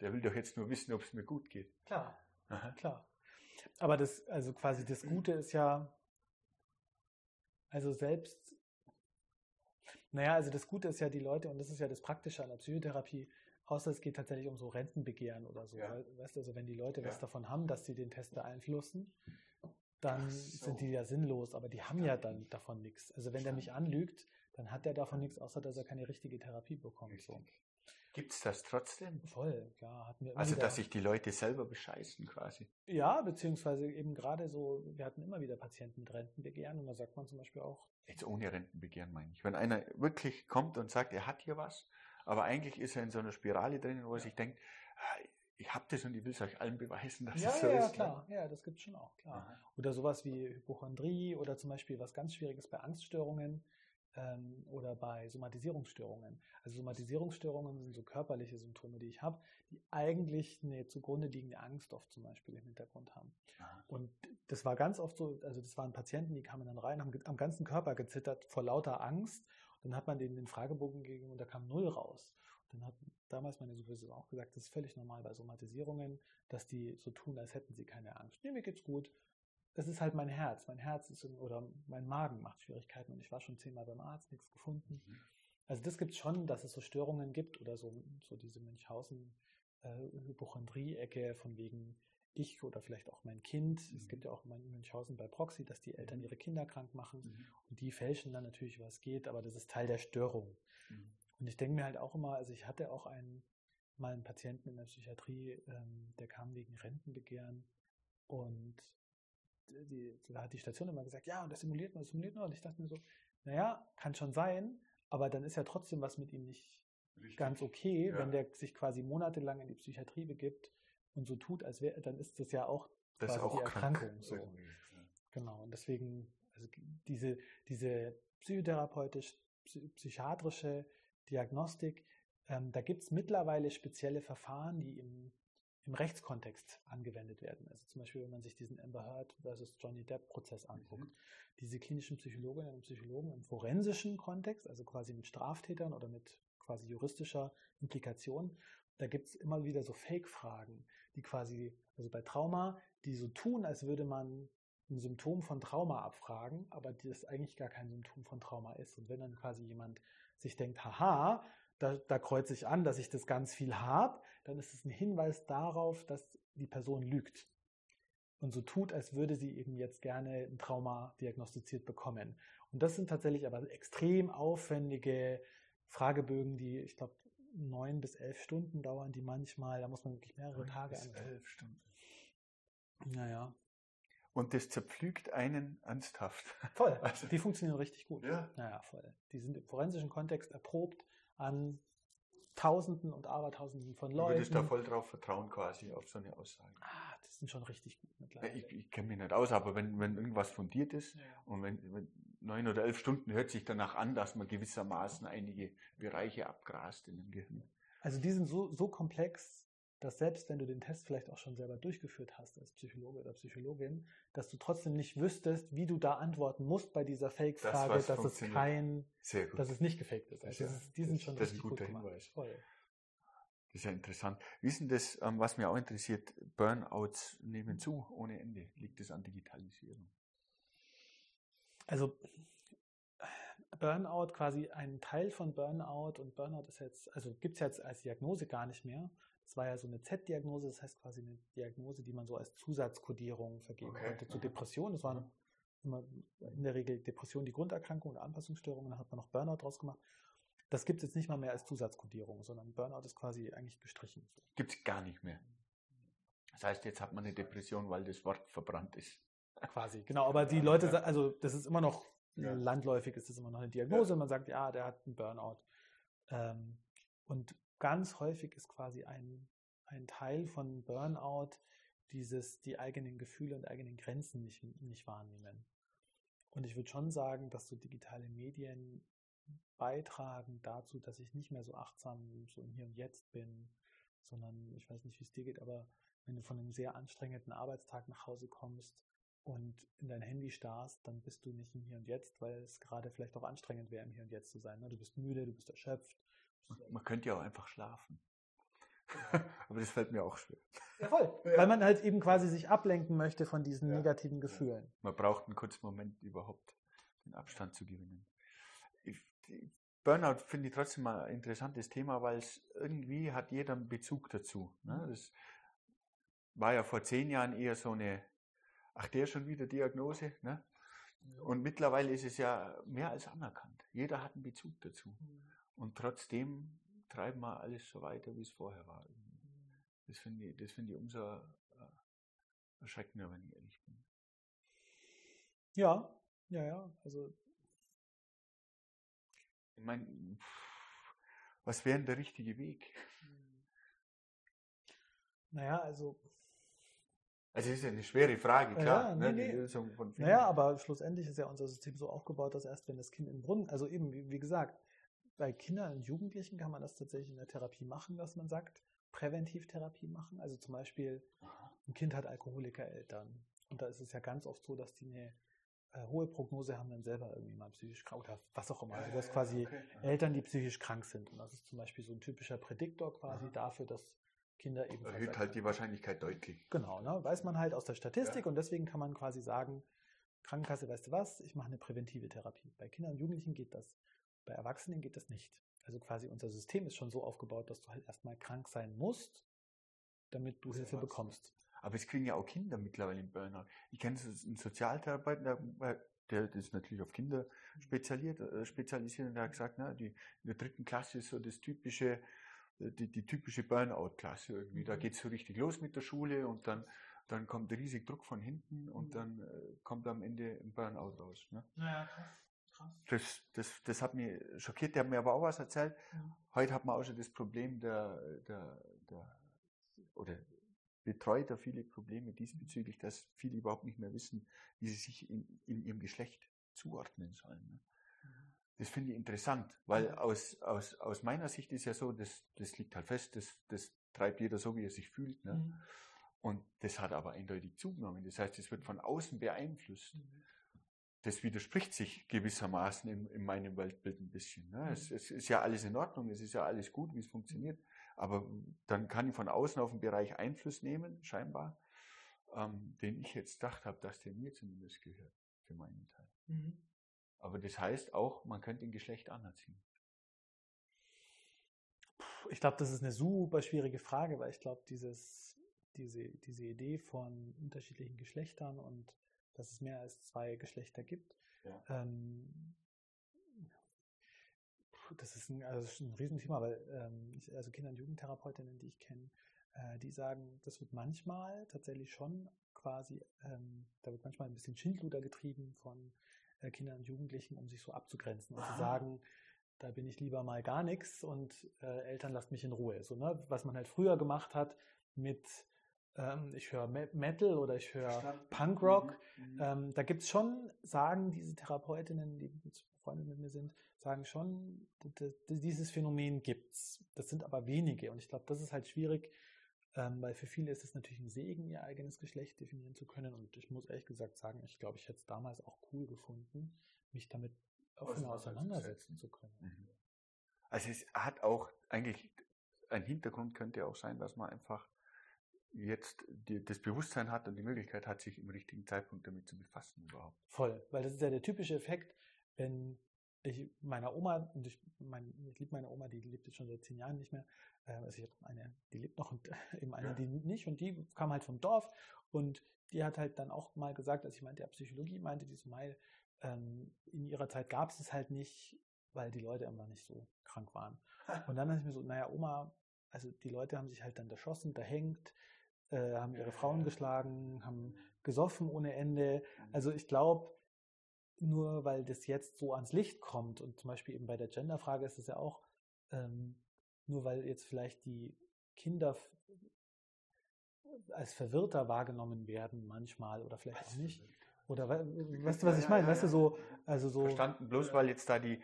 Der will doch jetzt nur wissen, ob es mir gut geht. Klar, Aha. klar. Aber das, also quasi das Gute ist ja, also selbst, Naja, also das Gute ist ja, die Leute, und das ist ja das Praktische an der Psychotherapie, außer es geht tatsächlich um so Rentenbegehren oder so. Ja. Weißt du, also wenn die Leute Ja. was davon haben, dass sie den Test beeinflussen, dann so. sind die ja sinnlos, aber die haben ja dann davon nichts. Also wenn der mich anlügt, dann hat der davon nichts, außer dass er keine richtige Therapie bekommt. So. Gibt es das trotzdem? Voll, klar. Hatten wir immer Also, wieder. dass sich die Leute selber bescheißen quasi. Ja, beziehungsweise eben gerade so, wir hatten immer wieder Patienten mit Rentenbegehren und da sagt man zum Beispiel auch, Jetzt ohne Rentenbegehren meine ich. Wenn einer wirklich kommt und sagt, er hat hier was, aber eigentlich ist er in so einer Spirale drin, wo er sich denkt, ah, ich habe das und ich will es euch allen beweisen, dass ja, es so ja, ist. ne? klar, ja, das gibt's schon auch, klar. Aha. Oder sowas wie Hypochondrie oder zum Beispiel was ganz Schwieriges bei Angststörungen ähm, oder bei Somatisierungsstörungen. Also Somatisierungsstörungen sind so körperliche Symptome, die ich habe, die eigentlich eine zugrunde liegende Angst oft zum Beispiel im Hintergrund haben. Aha. Und das war ganz oft so, also das waren Patienten, die kamen dann rein, haben am ganzen Körper gezittert vor lauter Angst. Und dann hat man denen den Fragebogen gegeben und da kam null raus. Und dann hat damals meine Supervisorin auch gesagt, das ist völlig normal bei Somatisierungen, dass die so tun, als hätten sie keine Angst. Nee, mir geht's gut. Das ist halt mein Herz. Mein Herz ist in, oder mein Magen macht Schwierigkeiten und ich war schon zehnmal beim Arzt, nichts gefunden. Mhm. Also das gibt es schon, dass es so Störungen gibt oder so, so diese Münchhausen äh, Hypochondrie-Ecke von wegen ich oder vielleicht auch mein Kind. Es Mhm. gibt ja auch in Münchhausen bei Proxy, dass die Eltern Mhm. ihre Kinder krank machen Mhm. und die fälschen dann natürlich, was geht, aber das ist Teil der Störung. Mhm. Und ich denke mir halt auch immer, also ich hatte auch einen, mal einen Patienten in der Psychiatrie, ähm, der kam wegen Rentenbegehren und die, da hat die Station immer gesagt, ja, und das simuliert man, das simuliert man. Und ich dachte mir so, naja, kann schon sein, aber dann ist ja trotzdem was mit ihm nicht Richtig. ganz okay, Ja. wenn der sich quasi monatelang in die Psychiatrie begibt und so tut, als wäre, dann ist das ja auch Das ist quasi auch die krank. Erkrankung. So. Ja. Genau, und deswegen, also diese, diese psychotherapeutisch, psy- psychiatrische Diagnostik, ähm, da gibt es mittlerweile spezielle Verfahren, die im, im Rechtskontext angewendet werden. Also zum Beispiel, wenn man sich diesen Amber Heard versus Johnny Depp Prozess anguckt. Mhm. Diese klinischen Psychologinnen und Psychologen im forensischen Kontext, also quasi mit Straftätern oder mit quasi juristischer Implikation, da gibt es immer wieder so Fake-Fragen, die quasi, also bei Trauma, die so tun, als würde man ein Symptom von Trauma abfragen, aber das eigentlich gar kein Symptom von Trauma ist. Und wenn dann quasi jemand sich denkt, haha, da, da kreuze ich an, dass ich das ganz viel habe, dann ist es ein Hinweis darauf, dass die Person lügt. Und so tut, als würde sie eben jetzt gerne ein Trauma diagnostiziert bekommen. Und das sind tatsächlich aber extrem aufwendige Fragebögen, die, ich glaube, neun bis elf Stunden dauern, die manchmal, da muss man wirklich mehrere Tage Bis an. elf Stunden. Naja, Und das zerpflügt einen ernsthaft. voll. Also- Die funktionieren richtig gut. Ja. Naja, voll. Die sind im forensischen Kontext erprobt an Tausenden und Abertausenden von Du Leuten. würdest da voll drauf vertrauen quasi auf so eine Aussage. ah, die sind schon richtig gut mittlerweile. Ich, ich kenne mich nicht aus, aber wenn, wenn irgendwas fundiert ist Ja. und wenn, wenn neun oder elf Stunden hört sich danach an, dass man gewissermaßen einige Bereiche abgrast in dem Gehirn. Also die sind so, so komplex, dass selbst wenn du den Test vielleicht auch schon selber durchgeführt hast als Psychologe oder Psychologin, dass du trotzdem nicht wüsstest, wie du da antworten musst bei dieser Fake-Frage, was dass es kein, dass es nicht gefaked ist. Also Das das ist ja- ist, die sind das- schon das richtig gut gemacht. Hinweis. Voll. Das ist ja interessant. Wissen das, ähm, was mir auch interessiert, Burnouts nehmen zu ohne Ende. Liegt das an Digitalisierung? Also Burnout quasi ein Teil von Burnout und Burnout ist jetzt, also gibt es jetzt als Diagnose gar nicht mehr. Das war ja so eine Z-Diagnose, das heißt quasi eine Diagnose, die man so als Zusatzkodierung vergeben Okay. konnte zu. Depressionen. Das waren immer in der Regel Depression die Grunderkrankung und Anpassungsstörungen, dann hat man noch Burnout draus gemacht. Das gibt es jetzt nicht mal mehr als Zusatzkodierung, sondern Burnout ist quasi eigentlich gestrichen. Gibt es gar nicht mehr. Das heißt, jetzt hat man eine Depression, weil das Wort verbrannt ist. Quasi, genau. Aber die Leute, also das ist immer noch Ja. landläufig, ist das immer noch eine Diagnose. Man sagt, ja, der hat einen Burnout. Ähm, und ganz häufig ist quasi ein, ein Teil von Burnout dieses, die eigenen Gefühle und eigenen Grenzen nicht, nicht wahrnehmen. Und ich würde schon sagen, dass so digitale Medien beitragen dazu, dass ich nicht mehr so achtsam so im Hier und Jetzt bin, sondern ich weiß nicht, wie es dir geht, aber wenn du von einem sehr anstrengenden Arbeitstag nach Hause kommst und in dein Handy starrst, dann bist du nicht im Hier und Jetzt, weil es gerade vielleicht auch anstrengend wäre, im Hier und Jetzt zu sein. ne? Du bist müde, du bist erschöpft. Man könnte ja auch einfach schlafen. Aber das fällt mir auch schwer. Ja, voll. Ja. Weil man halt eben quasi sich ablenken möchte von diesen Ja. negativen Gefühlen. Man braucht einen kurzen Moment überhaupt, den Abstand zu gewinnen. Ich, Burnout finde ich trotzdem mal ein interessantes Thema, weil es irgendwie hat jeder einen Bezug dazu. Ne? Mhm. Das war ja vor zehn Jahren eher so eine, ach der schon wieder Diagnose. Ne? Und mittlerweile ist es ja mehr als anerkannt. Jeder hat einen Bezug dazu. Mhm. Und trotzdem treiben wir alles so weiter, wie es vorher war. Das finde ich, das finde ich umso äh, erschreckender, wenn ich ehrlich bin. Ja, ja, ja. Also Ich meine, was wäre denn der richtige Weg? Naja, also, Also es ist ja eine schwere Frage, Ja, klar. nee, ne, die nee. Lösung von vielen. naja, aber schlussendlich ist ja unser System so aufgebaut, dass erst wenn das Kind in den Brunnen, also eben, wie, wie gesagt, bei Kindern und Jugendlichen kann man das tatsächlich in der Therapie machen, dass man sagt, Präventivtherapie machen. Also zum Beispiel, ein Kind hat Alkoholikereltern. Und da ist es ja ganz oft so, dass die eine äh, hohe Prognose haben, dann selber irgendwie mal psychisch krank oder was auch immer. Also das quasi okay. Eltern, die psychisch krank sind. Und das ist zum Beispiel so ein typischer Prädiktor quasi Aha. dafür, dass Kinder eben Erhöht halt die Wahrscheinlichkeit deutlich. Genau, ne? weiß man halt aus der Statistik Ja. und deswegen kann man quasi sagen, Krankenkasse, weißt du was, ich mache eine präventive Therapie. Bei Kindern und Jugendlichen geht das, bei Erwachsenen geht das nicht. Also quasi unser System ist schon so aufgebaut, dass du halt erstmal krank sein musst, damit du Hilfe bekommst. Aber es kriegen ja auch Kinder mittlerweile einen Burnout. Ich kenne so einen Sozialtherapeuten, der, der ist natürlich auf Kinder spezialisiert, äh, spezialisiert und der hat gesagt, na, die, in der dritten Klasse ist so das typische, äh, die, die typische Burnout-Klasse irgendwie. Da Mhm. geht es so richtig los mit der Schule und dann, dann kommt riesig Druck von hinten und Mhm. dann äh, kommt am Ende ein Burnout raus. Ne? Naja, krass. Das, das, das hat mich schockiert, der hat mir aber auch was erzählt. Ja. Heute hat man auch schon das Problem der, der, der oder betreut er viele Probleme diesbezüglich, dass viele überhaupt nicht mehr wissen, wie sie sich in, in ihrem Geschlecht zuordnen sollen. Ne? Das finde ich interessant, weil Mhm. aus, aus, aus meiner Sicht ist ja so, das, das liegt halt fest, das, das treibt jeder so, wie er sich fühlt. Ne? Mhm. Und das hat aber eindeutig zugenommen. Das heißt, es wird von außen beeinflusst. Mhm. Das widerspricht sich gewissermaßen in, in meinem Weltbild ein bisschen. Ne? Mhm. Es, es ist ja alles in Ordnung, es ist ja alles gut, wie es funktioniert. Aber dann kann ich von außen auf den Bereich Einfluss nehmen, scheinbar, ähm, den ich jetzt gedacht habe, dass der mir zumindest gehört, für meinen Teil. Mhm. Aber das heißt auch, man könnte ein Geschlecht anerziehen. Ich glaube, das ist eine super schwierige Frage, weil ich glaube, dieses, diese, diese Idee von unterschiedlichen Geschlechtern und dass es mehr als zwei Geschlechter gibt, Ja. ähm, das ist ein, also ein Riesenthema, weil ähm, ich, also Kinder- und Jugendtherapeutinnen, die ich kenne, äh, die sagen, das wird manchmal tatsächlich schon quasi, ähm, da wird manchmal ein bisschen Schindluder getrieben von äh, Kindern und Jugendlichen, um sich so abzugrenzen und zu Aha. sagen, da bin ich lieber mal gar nichts und äh, Eltern lasst mich in Ruhe. So, ne? Was man halt früher gemacht hat mit, ähm, ich höre Me Metal oder ich höre. Punkrock. Mhm. Ähm, da gibt es schon, sagen diese Therapeutinnen, die befreundet mit mir sind, sagen schon, dieses Phänomen gibt's. Das sind aber wenige. Und ich glaube, das ist halt schwierig, ähm, weil für viele ist es natürlich ein Segen, ihr eigenes Geschlecht definieren zu können. Und ich muss ehrlich gesagt sagen, ich glaube, ich hätte es damals auch cool gefunden, mich damit offener auseinandersetzen zu können. Mhm. Also es hat auch eigentlich ein Hintergrund könnte auch sein, dass man einfach jetzt die, das Bewusstsein hat und die Möglichkeit hat, sich im richtigen Zeitpunkt damit zu befassen überhaupt. Voll, weil das ist ja der typische Effekt, wenn ich meiner Oma, und ich, mein, ich liebe meine Oma, die lebt jetzt schon seit zehn Jahren nicht mehr, äh, also ich habe eine, die lebt noch und eben eine, Ja. die nicht und die kam halt vom Dorf und die hat halt dann auch mal gesagt, als ich meinte, ja, Psychologie, meinte die so, ähm, in ihrer Zeit gab es es halt nicht, weil die Leute einfach nicht so krank waren. Und dann dachte ich mir so, naja, Oma, also die Leute haben sich halt dann erschossen, erhängt, äh, haben ihre Frauen geschlagen, haben gesoffen ohne Ende. Also ich glaube, nur weil das jetzt so ans Licht kommt und zum Beispiel eben bei der Genderfrage ist es ja auch, ähm, nur weil jetzt vielleicht die Kinder f- als verwirrter wahrgenommen werden manchmal oder vielleicht auch nicht. Oder we- weißt du, was ich meine? ja, Weißt du, so, also so. Verstanden, bloß weil jetzt da die,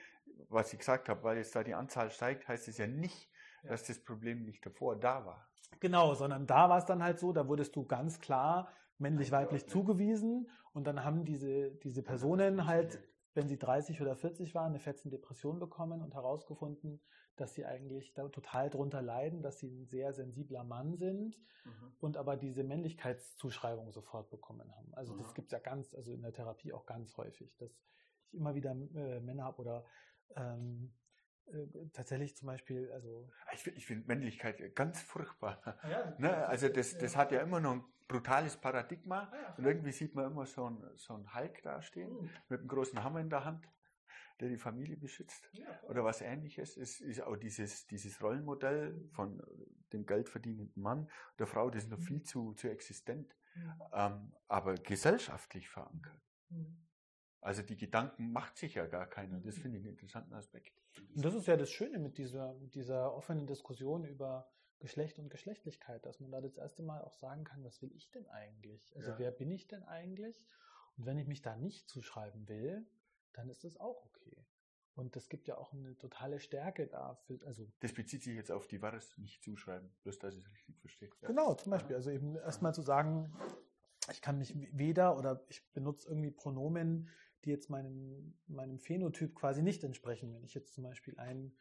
was ich gesagt habe, weil jetzt da die Anzahl steigt, heißt es ja nicht, Ja. dass das Problem nicht davor da war. Genau, sondern da war es dann halt so, da wurdest du ganz klar männlich-weiblich zugewiesen und dann haben diese, diese Personen halt, wenn sie 30 oder 40 waren, eine fetzen Depression bekommen und herausgefunden, dass sie eigentlich da total drunter leiden, dass sie ein sehr sensibler Mann sind und aber diese Männlichkeitszuschreibung sofort bekommen haben. Also das Aha. gibt es ja ganz, also in der Therapie auch ganz häufig, dass ich immer wieder äh, Männer habe oder ähm, äh, tatsächlich zum Beispiel, also. Ich finde find Männlichkeit ganz furchtbar. Ah ja, ne? Also das, das hat ja immer noch ein brutales Paradigma Ah ja, und irgendwie sieht man immer so einen, so einen Hulk dastehen Mhm. mit einem großen Hammer in der Hand, der die Familie beschützt. Ja, Oder was ähnliches ist, ist auch dieses, dieses Rollenmodell von dem geldverdienenden Mann, der Frau, das ist noch Mhm. viel zu, zu existent, Mhm. ähm, aber gesellschaftlich verankert. Mhm. Also die Gedanken macht sich ja gar keiner. Das finde ich einen interessanten Aspekt. Und das ist ja das Schöne mit dieser, mit dieser offenen Diskussion über Geschlecht und Geschlechtlichkeit, dass man da das erste Mal auch sagen kann, was will ich denn eigentlich? Also Ja. wer bin ich denn eigentlich? Und wenn ich mich da nicht zuschreiben will, dann ist das auch okay. Und das gibt ja auch eine totale Stärke dafür. Also Das bezieht sich jetzt auf die Wahres nicht zuschreiben, bloß dass ich es richtig verstehe. Ja. Genau, zum Beispiel. Also eben erstmal zu sagen, ich kann mich weder oder ich benutze irgendwie Pronomen, die jetzt meinem, meinem Phänotyp quasi nicht entsprechen. Wenn ich jetzt zum Beispiel ein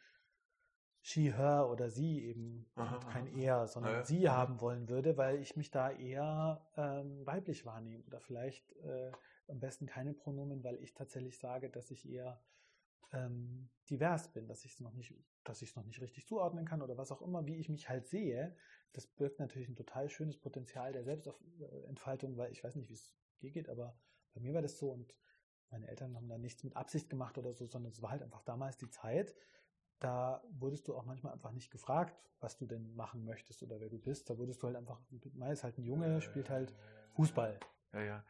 she, her oder sie eben Aha, kein aha. er, sondern Ja, ja. sie haben wollen würde, weil ich mich da eher ähm, weiblich wahrnehme. Oder vielleicht äh, am besten keine Pronomen, weil ich tatsächlich sage, dass ich eher ähm, divers bin, dass ich es noch nicht, dass ich es noch nicht richtig zuordnen kann oder was auch immer, wie ich mich halt sehe, das birgt natürlich ein total schönes Potenzial der Selbstentfaltung, weil ich weiß nicht, wie es dir geht, aber bei mir war das so und meine Eltern haben da nichts mit Absicht gemacht oder so, sondern es war halt einfach damals die Zeit. Da wurdest du auch manchmal einfach nicht gefragt, was du denn machen möchtest oder wer du bist. Da wurdest du halt einfach, Mai ist halt ein Junge, spielt halt Fußball. Ja, ja.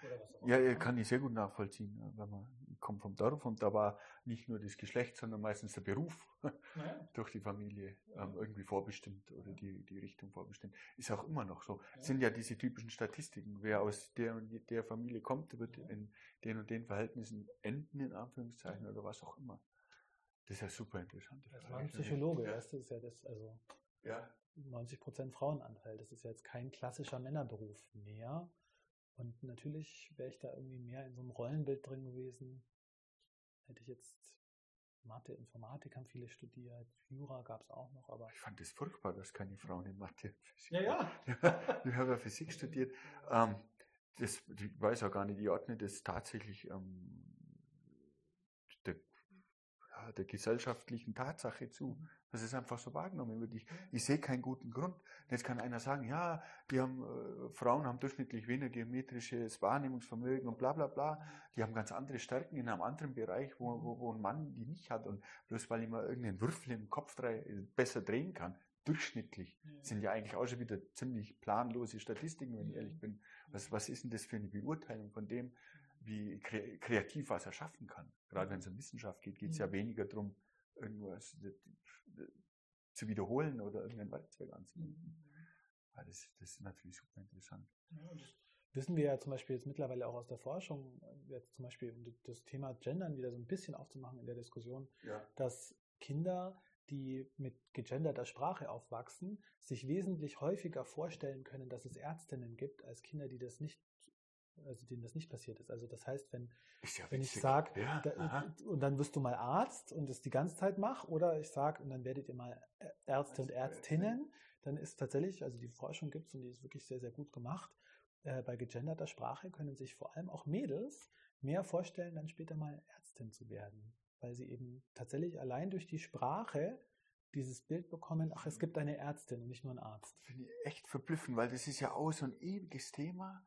Ja, ja, kann ich sehr gut nachvollziehen, ja, wenn man ich komme vom Dorf und da war nicht nur das Geschlecht, sondern meistens der Beruf Naja. durch die Familie ähm, irgendwie vorbestimmt oder die, die Richtung vorbestimmt. Ist auch immer noch so. Ja. Sind ja diese typischen Statistiken. Wer aus der und der Familie kommt, wird in den und den Verhältnissen enden, in Anführungszeichen, oder was auch immer. Das ist ja super interessant. Das war ein Psychologe, Ja. weißt du, ist ja das, also Ja. 90% Frauenanteil. Das ist ja jetzt kein klassischer Männerberuf mehr. Und natürlich wäre ich da irgendwie mehr in so einem Rollenbild drin gewesen. Hätte ich jetzt Mathe, Informatik haben viele studiert, Jura gab es auch noch, aber. Ich fand es furchtbar, dass keine Frauen in Mathe und Physik Ja, ja. ich habe ja Physik studiert. Ähm, das, ich weiß auch gar nicht, ich ordne das tatsächlich ähm, der gesellschaftlichen Tatsache zu. Das ist einfach so wahrgenommen wird. Ich, ich sehe keinen guten Grund. Jetzt kann einer sagen, ja, die haben, äh, Frauen haben durchschnittlich weniger geometrisches Wahrnehmungsvermögen und bla bla bla. Die haben ganz andere Stärken in einem anderen Bereich, wo, wo, wo ein Mann die nicht hat. Und bloß weil ich mal irgendeinen Würfel im Kopf drei, besser drehen kann, durchschnittlich, sind ja eigentlich auch schon wieder ziemlich planlose Statistiken, wenn ich ehrlich bin. Was, was ist denn das für eine Beurteilung von dem, wie kre kreativ was er schaffen kann? Gerade wenn es um Wissenschaft geht, geht es ja Mhm. weniger darum, irgendwas zu wiederholen oder irgendein Werkzeug anzuwenden. Ja, das, das ist natürlich super interessant. Ja, wissen wir ja zum Beispiel jetzt mittlerweile auch aus der Forschung, äh, jetzt zum Beispiel um das Thema Gendern wieder so ein bisschen aufzumachen in der Diskussion, Ja. dass Kinder, die mit gegenderter Sprache aufwachsen, sich wesentlich häufiger vorstellen können, dass es Ärztinnen gibt, als Kinder, die das nicht, also denen das nicht passiert ist. Also das heißt, wenn, ja wenn ich sage, ja, und dann wirst du mal Arzt und es die ganze Zeit mach, oder ich sage, und dann werdet ihr mal Ärzte und Ärztinnen, dann ist tatsächlich, also die Forschung gibt es und die ist wirklich sehr, sehr gut gemacht. Äh, bei gegenderter Sprache können sich vor allem auch Mädels mehr vorstellen, dann später mal Ärztin zu werden, weil sie eben tatsächlich allein durch die Sprache dieses Bild bekommen, ach, es gibt eine Ärztin und nicht nur einen Arzt. Finde ich echt verblüffend, weil das ist ja auch so ein ewiges Thema.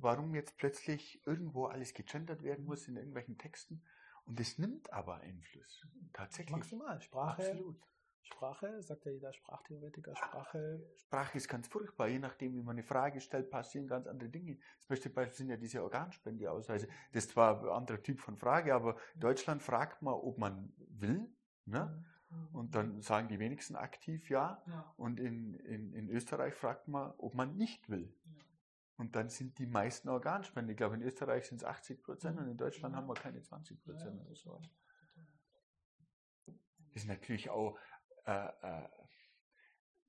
Warum jetzt plötzlich irgendwo alles gegendert werden muss in irgendwelchen Texten. Und es nimmt aber Einfluss. Tatsächlich. Maximal. Sprache, Absolut. Sprache, sagt ja jeder Sprachtheoretiker, Sprache Sprache ist ganz furchtbar. Je nachdem, wie man eine Frage stellt, passieren ganz andere Dinge. Das beste Beispiel sind ja diese Organspendeausweise. Das ist zwar ein anderer Typ von Frage, aber in Deutschland fragt man, ob man will. Ne? Und dann sagen die wenigsten aktiv ja. Ja. Und in, in, in Österreich fragt man, ob man nicht will. Ja. Und dann sind die meisten Organspende. Ich glaube, in Österreich sind es 80 Prozent und in Deutschland haben wir keine 20 Prozent oder so. Das ist natürlich auch, äh, äh,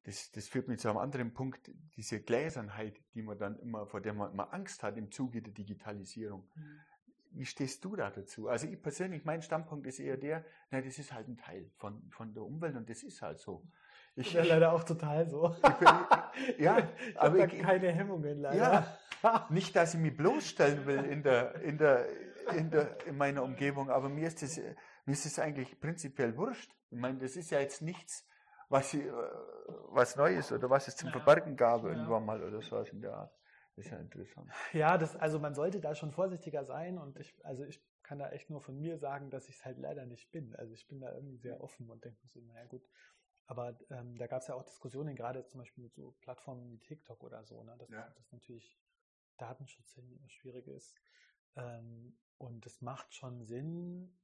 das, das führt mich zu einem anderen Punkt, diese Gläsernheit, die man dann immer, vor der man immer Angst hat im Zuge der Digitalisierung. Wie stehst du da dazu? Also ich persönlich, mein Standpunkt ist eher der, na, das ist halt ein Teil von, von der Umwelt und das ist halt so. Ich, Ja, leider auch total so. ich bin, ja, Ich aber da ich, keine Hemmungen leider. ja, nicht, dass ich mich bloßstellen will in der, in der, in der, in meiner Umgebung, aber mir ist das, mir ist es eigentlich prinzipiell wurscht, Ich meine, das ist ja jetzt nichts, was, was Neues oder was es zum Verbergen gab irgendwann mal oder sowas in der Art. Das ist ja interessant. Ja, das, also man sollte da schon vorsichtiger sein und ich, also ich kann da echt nur von mir sagen, dass ich es halt leider nicht bin. Also ich bin da irgendwie sehr offen und denke so, naja gut. Aber ähm, da gab es ja auch Diskussionen, gerade zum Beispiel mit so Plattformen wie TikTok oder so, ne, dass Ja. das natürlich Datenschutz schwierig ist. Ähm, und es macht schon Sinn,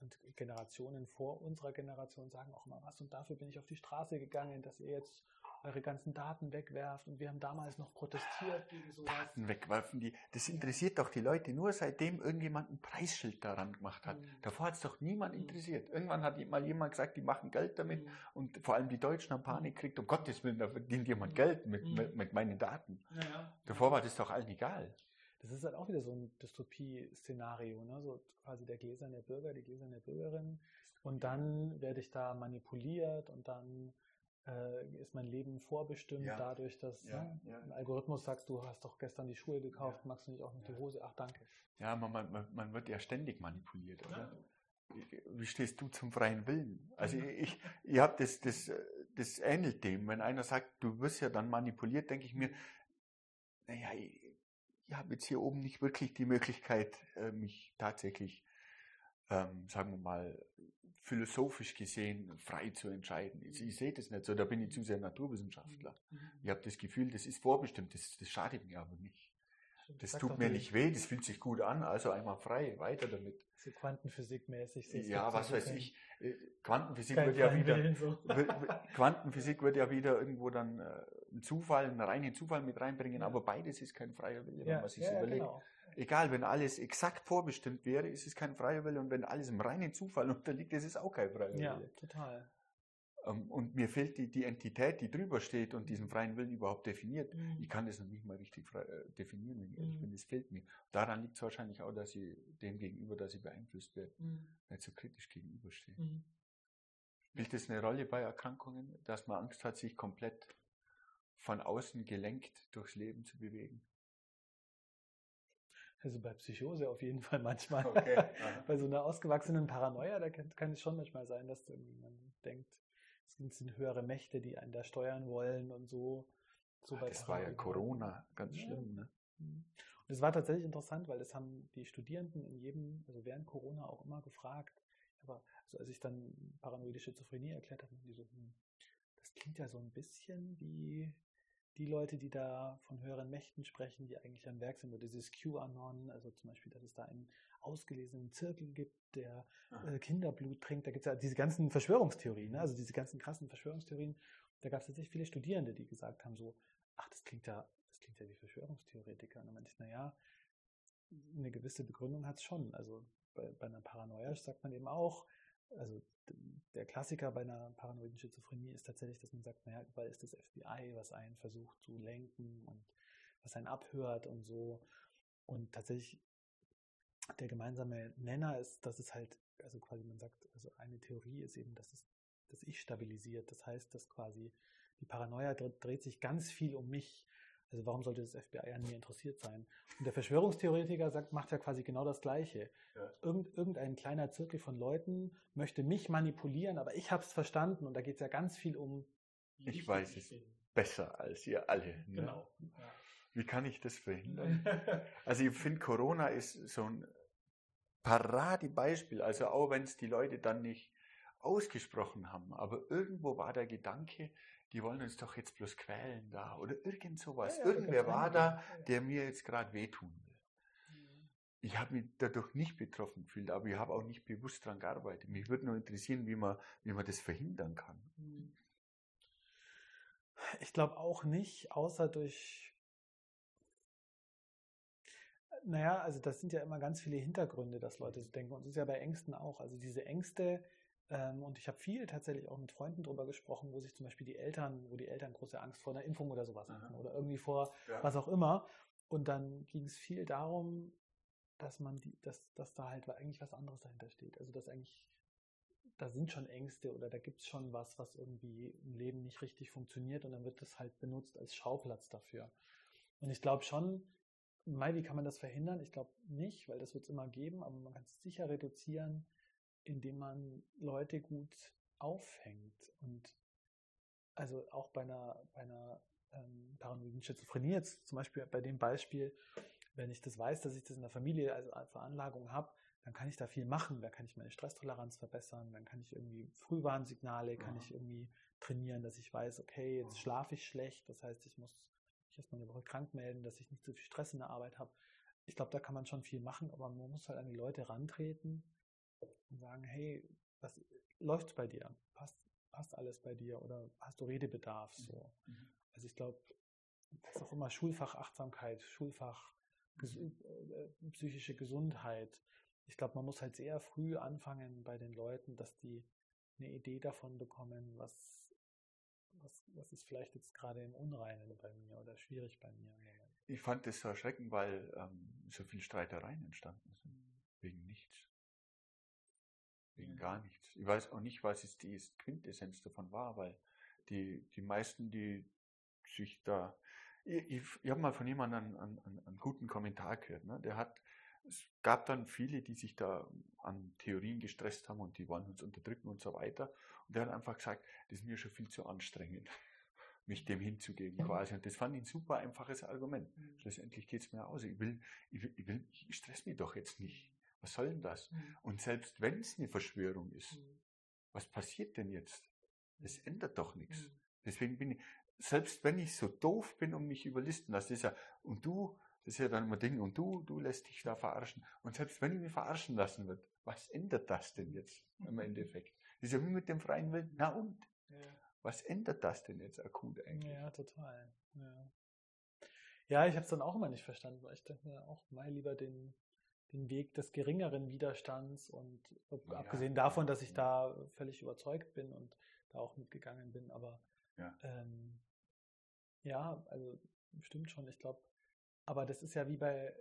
und Generationen vor unserer Generation sagen auch immer was, und dafür bin ich auf die Straße gegangen, dass ihr jetzt eure ganzen Daten wegwerft und wir haben damals noch protestiert gegen sowas. Daten wegwerfen, die, das interessiert doch die Leute nur, seitdem irgendjemand ein Preisschild daran gemacht hat. Mhm. Davor hat es doch niemand Mhm. interessiert. Irgendwann hat mal jemand gesagt, die machen Geld damit Mhm. und vor allem die Deutschen haben Panik gekriegt, um Gottes Willen, da verdient jemand Mhm. Geld mit, Mhm. mit, mit meinen Daten. Ja. Davor war das doch allen egal. Das ist halt auch wieder so ein Dystopie-Szenario, ne? so quasi der gläserne Bürger, die gläserne Bürgerin. Und dann werde ich da manipuliert und dann äh, ist mein Leben vorbestimmt Ja. dadurch, dass Ja, ne, ja. ein Algorithmus sagt, du hast doch gestern die Schuhe gekauft, magst du nicht auch noch die. Hose? Ach, danke. Ja, man, man, man wird ja ständig manipuliert, oder? Wie stehst du zum freien Willen? Also Mhm. ich, ich habe das, das, das ähnelt dem. Wenn einer sagt, du wirst ja dann manipuliert, denke ich mir, naja, ich, ich habe jetzt hier oben nicht wirklich die Möglichkeit, äh, mich tatsächlich, ähm, sagen wir mal, philosophisch gesehen frei zu entscheiden. Ich, ich sehe das nicht so, da bin ich zu sehr Naturwissenschaftler. Ich habe das Gefühl, das ist vorbestimmt, das, das schadet mir aber nicht. Das tut mir nicht weh, das fühlt sich gut an, also einmal frei, weiter damit. So Quantenphysikmäßig. So, Ja, was weiß ich. äh, Quantenphysik wird ja wieder, Willen, so. Quantenphysik wird ja wieder irgendwo dann äh, einen Zufall, einen reinen Zufall mit reinbringen, Ja. aber beides ist kein freier Wille, wenn Ja, man sich ja, überlegt. genau. Egal, wenn alles exakt vorbestimmt wäre, ist es kein freier Wille und wenn alles im reinen Zufall unterliegt, ist es auch kein freier Ja, Wille. total. Ähm, Und mir fehlt die, die Entität, die drüber steht und diesen freien Willen überhaupt definiert. Ich kann das noch nicht mal richtig frei, äh, definieren, wenn ich ehrlich Mhm. bin. Das fehlt mir. Daran liegt es wahrscheinlich auch, dass ich dem gegenüber, dass ich beeinflusst werde, Mhm. nicht so kritisch gegenüberstehe. Mhm. Spielt das eine Rolle bei Erkrankungen, dass man Angst hat, sich komplett von außen gelenkt durchs Leben zu bewegen? Also bei Psychose auf jeden Fall manchmal. Okay, bei so einer ausgewachsenen Paranoia, da kann, kann es schon manchmal sein, dass man denkt, es sind höhere Mächte, die einen da steuern wollen und so. so das war ja. Corona, ganz Ja. schlimm. Ne? Mhm. Und es war tatsächlich interessant, weil das haben die Studierenden in jedem, also während Corona auch immer gefragt. Aber also als ich dann paranoide Schizophrenie erklärt habe, die so, hm, das klingt ja so ein bisschen wie die Leute, die da von höheren Mächten sprechen, die eigentlich am Werk sind, oder dieses QAnon, also zum Beispiel, dass es da einen ausgelesenen Zirkel gibt, der äh, Kinderblut trinkt. Da gibt es ja diese ganzen Verschwörungstheorien, ne? also diese ganzen krassen Verschwörungstheorien. Da gab es tatsächlich viele Studierende, die gesagt haben so, ach, das klingt ja, das klingt ja wie Verschwörungstheoretiker. Und dann meinte ich, naja, eine gewisse Begründung hat es schon. Also bei, bei einer Paranoia sagt man eben auch, also der Klassiker bei einer paranoiden Schizophrenie ist tatsächlich, dass man sagt, naja, überall ist das FBI, was einen versucht zu lenken und was einen abhört und so. Und tatsächlich der gemeinsame Nenner ist, dass es halt, also quasi man sagt, also eine Theorie ist eben, dass es das Ich stabilisiert. Das heißt, dass quasi die Paranoia dre- dreht sich ganz viel um mich. Also warum sollte das FBI an mir interessiert sein? Und der Verschwörungstheoretiker sagt, macht ja quasi genau das Gleiche. Ja. Irgend, irgendein kleiner Zirkel von Leuten möchte mich manipulieren, aber ich habe es verstanden und da geht es ja ganz viel um. Ich wichtig weiß es. bin. Besser als ihr alle. Ne? Genau. Wie kann ich das verhindern? Ja. Also ich finde, Corona ist so ein Paradebeispiel. Also auch wenn es die Leute dann nicht ausgesprochen haben, aber irgendwo war der Gedanke, die wollen uns doch jetzt bloß quälen da oder irgend sowas. Ja, ja, Irgendwer war da, der mir jetzt gerade wehtun will. Ich habe mich dadurch nicht betroffen gefühlt, aber ich habe auch nicht bewusst daran gearbeitet. Mich würde nur interessieren, wie man, wie man das verhindern kann. Ich glaube auch nicht, außer durch. Naja, also das sind ja immer ganz viele Hintergründe, dass Leute so denken. Und es ist ja bei Ängsten auch. Also diese Ängste, ähm, und ich habe viel tatsächlich auch mit Freunden drüber gesprochen, wo sich zum Beispiel die Eltern, wo die Eltern große Angst vor einer Impfung oder sowas Aha. hatten oder irgendwie vor Ja. was auch immer. Und dann ging es viel darum, dass man die, dass, dass da halt eigentlich was anderes dahinter steht. Also dass eigentlich, da sind schon Ängste oder da gibt es schon was, was irgendwie im Leben nicht richtig funktioniert und dann wird das halt benutzt als Schauplatz dafür. Und ich glaube schon, Mai, wie kann man das verhindern? Ich glaube nicht, weil das wird es immer geben, aber man kann es sicher reduzieren, indem man Leute gut auffängt. Und also auch bei einer, bei einer ähm, paranoiden Schizophrenie jetzt zum Beispiel bei dem Beispiel, wenn ich das weiß, dass ich das in der Familie als Veranlagung habe, dann kann ich da viel machen. Da kann ich meine Stresstoleranz verbessern. Dann kann ich irgendwie Frühwarnsignale, kann ich irgendwie trainieren, dass ich weiß, okay, jetzt schlafe ich schlecht. Das heißt, ich muss mich erstmal eine Woche krank melden, dass ich nicht so viel Stress in der Arbeit habe. Ich glaube, da kann man schon viel machen, aber man muss halt an die Leute rantreten und sagen, hey, was läuft bei dir? Passt, passt alles bei dir oder hast du Redebedarf? So. Mhm. Also ich glaube, das ist auch immer Schulfach Achtsamkeit, Schulfach ges mhm. äh, psychische Gesundheit. Ich glaube, man muss halt sehr früh anfangen bei den Leuten, dass die eine Idee davon bekommen, was, was, was ist vielleicht jetzt gerade im Unreinen bei mir oder schwierig bei mir. Ich fand das so erschreckend, weil ähm, so viele Streitereien entstanden sind. Mhm. Wegen nichts. Wegen mhm. gar nichts. Ich weiß auch nicht, was es die Quintessenz davon war, weil die, die meisten, die sich da. Ich, ich, ich habe mal von jemandem einen, einen, einen guten Kommentar gehört. Ne? Der hat, es gab dann viele, die sich da an Theorien gestresst haben und die wollen uns unterdrücken und so weiter. Und der hat einfach gesagt, das ist mir schon viel zu anstrengend, mich dem hinzugeben quasi. Und das fand ich ein super einfaches Argument. Mhm. Schlussendlich geht es mir aus. Ich will, ich will, ich will, ich stress mich doch jetzt nicht. Was soll denn das? Mhm. Und selbst wenn es eine Verschwörung ist, mhm. was passiert denn jetzt? Das ändert doch nichts. Deswegen bin ich, selbst wenn ich so doof bin und mich überlisten lasse, ist ja, und du, das ist ja dann immer Ding, und du, du lässt dich da verarschen. Und selbst wenn ich mich verarschen lassen wird, was ändert das denn jetzt im Endeffekt? Das ist ja wie mit dem freien Willen. Na und? Ja. Was ändert das denn jetzt akut eigentlich? Ja, total. Ja, ja ich habe es dann auch immer nicht verstanden, weil ich dachte mir auch mal lieber den, den Weg des geringeren Widerstands und ja, abgesehen davon, dass ich da völlig überzeugt bin und da auch mitgegangen bin, aber ja. Ähm, ja, also stimmt schon, ich glaube, aber das ist ja wie bei,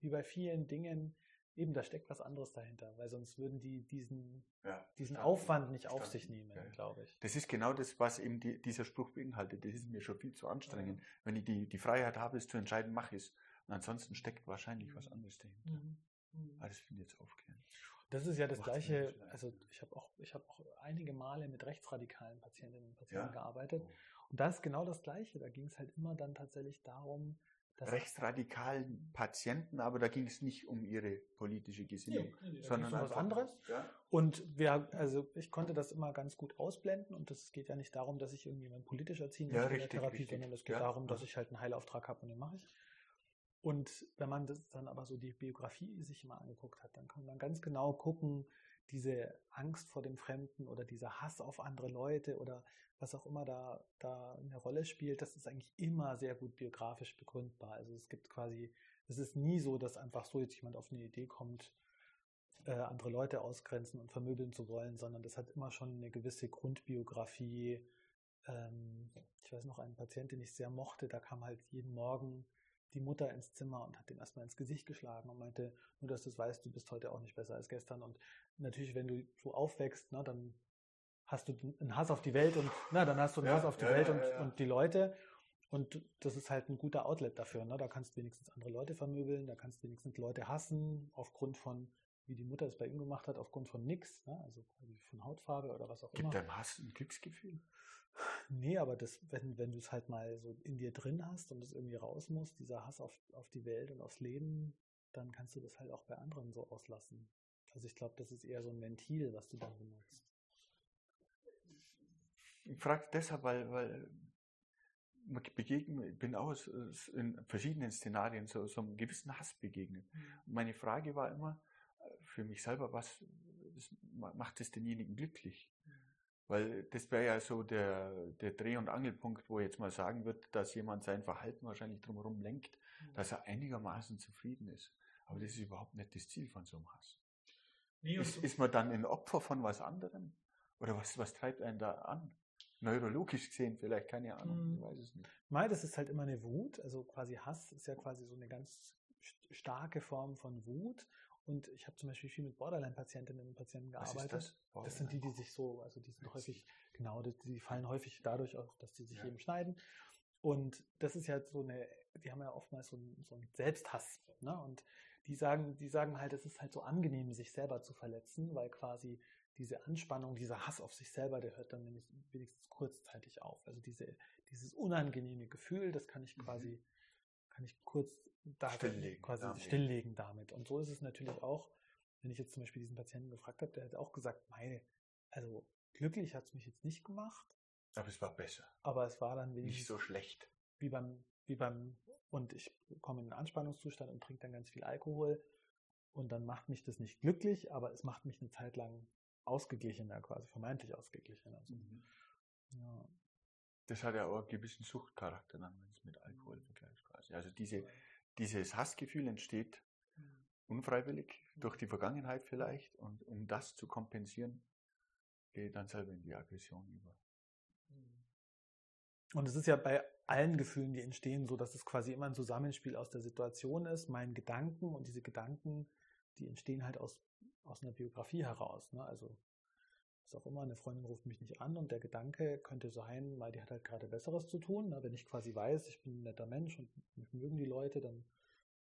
wie bei vielen Dingen, eben da steckt was anderes dahinter, weil sonst würden die diesen, ja, diesen Aufwand nicht auf sich nehmen, ja. glaube ich. Das ist genau das, was eben die, dieser Spruch beinhaltet. Das ist mir schon viel zu anstrengend. Ja. Wenn ich die, die Freiheit habe, es zu entscheiden, mache ich es. Und ansonsten steckt wahrscheinlich was anderes dahinter. Mhm. Mhm. Ah, das finde ich jetzt aufklären. Das ist ja das Gleiche. Also ich habe auch, ich auch einige Male mit rechtsradikalen Patientinnen und Patienten gearbeitet. Oh. Und das ist genau das Gleiche. Da ging es halt immer dann tatsächlich darum, dass rechtsradikalen Patienten, aber da ging es nicht um ihre politische Gesinnung, nee, nee, sondern um was anderes. Ja. Und wir, also ich konnte das immer ganz gut ausblenden und es geht ja nicht darum, dass ich irgendjemand politisch erziehen möchte ja, in der Therapie, richtig. sondern es geht ja. darum, dass ich halt einen Heilauftrag habe und den mache ich. Und wenn man das dann aber so die Biografie sich mal angeguckt hat, dann kann man ganz genau gucken, diese Angst vor dem Fremden oder dieser Hass auf andere Leute oder was auch immer da, da eine Rolle spielt, das ist eigentlich immer sehr gut biografisch begründbar. Also es gibt quasi, es ist nie so, dass einfach so jetzt jemand auf eine Idee kommt, äh, andere Leute ausgrenzen und vermöbeln zu wollen, sondern das hat immer schon eine gewisse Grundbiografie. Ähm, ich weiß noch, einen Patient, den ich sehr mochte, da kam halt jeden Morgen die Mutter ins Zimmer und hat dem erstmal ins Gesicht geschlagen und meinte, nur dass du es weißt, du bist heute auch nicht besser als gestern. Und natürlich, wenn du so aufwächst, ne, dann hast du einen Hass auf die Welt und na, dann hast du einen ja, Hass auf die ja, Welt ja, und, und die Leute. Und das ist halt ein guter Outlet dafür. Ne? Da kannst du wenigstens andere Leute vermöbeln, da kannst du wenigstens Leute hassen, aufgrund von, wie die Mutter es bei ihm gemacht hat, aufgrund von nix, ne? also von Hautfarbe oder was auch Gibt immer. Gibt deinem Hass ein Glücksgefühl? Nee, aber das, wenn, wenn du es halt mal so in dir drin hast und es irgendwie raus muss, dieser Hass auf, auf die Welt und aufs Leben, dann kannst du das halt auch bei anderen so auslassen. Also ich glaube, das ist eher so ein Ventil, was du dann benutzt. Ich frage deshalb, weil, weil man begegnet, ich bin auch in verschiedenen Szenarien so, so einem gewissen Hass begegnet. Mhm. meine Frage war immer für mich selber, was macht es denjenigen glücklich? Mhm. Weil das wäre ja so der, der Dreh- und Angelpunkt, wo jetzt mal sagen wird, dass jemand sein Verhalten wahrscheinlich drumherum lenkt, mhm. dass er einigermaßen zufrieden ist. Aber das ist überhaupt nicht das Ziel von so einem Hass. Nee, ist, ist man dann ein Opfer von was anderem? Oder was, was treibt einen da an? Neurologisch gesehen vielleicht, keine Ahnung, ich mhm. weiß es nicht. Nein, das ist halt immer eine Wut. Also quasi Hass ist ja quasi so eine ganz starke Form von Wut. Und ich habe zum Beispiel viel mit Borderline-Patientinnen und Patienten gearbeitet. Das? das? sind die, die sich so, also die sind häufig, genau, die, die, fallen häufig dadurch auf, dass die sich ja. eben schneiden. Und das ist ja so eine, die haben ja oftmals so einen, so einen Selbsthass. Ne? Und die sagen, die sagen halt, es ist halt so angenehm, sich selber zu verletzen, weil quasi diese Anspannung, dieser Hass auf sich selber, der hört dann nämlich wenigstens kurzzeitig auf. Also diese, dieses unangenehme Gefühl, das kann ich mhm. quasi, kann ich kurz da stilllegen, quasi damit. stilllegen damit. Und so ist es natürlich auch, wenn ich jetzt zum Beispiel diesen Patienten gefragt habe, der hat auch gesagt, meine, also glücklich hat es mich jetzt nicht gemacht. Aber es war besser. Aber es war dann wenigstens nicht so schlecht. Wie beim, wie beim, und ich komme in einen Anspannungszustand und trinke dann ganz viel Alkohol. Und dann macht mich das nicht glücklich, aber es macht mich eine Zeit lang ausgeglichener, quasi vermeintlich ausgeglichener. Also, mhm. ja. Das hat ja auch einen gewissen Suchtcharakter, dann, wenn es mit Alkohol vergleicht quasi. Also diese, dieses Hassgefühl entsteht mhm. unfreiwillig durch die Vergangenheit vielleicht und um das zu kompensieren, geht dann selber in die Aggression über. Mhm. Und es ist ja bei allen Gefühlen, die entstehen, so, dass es quasi immer ein Zusammenspiel aus der Situation ist, meinen Gedanken und diese Gedanken, die entstehen halt aus aus einer Biografie heraus. Ne? Also was auch immer, eine Freundin ruft mich nicht an und der Gedanke könnte sein, weil die hat halt gerade Besseres zu tun. Ne? Wenn ich quasi weiß, ich bin ein netter Mensch und mich mögen die Leute, dann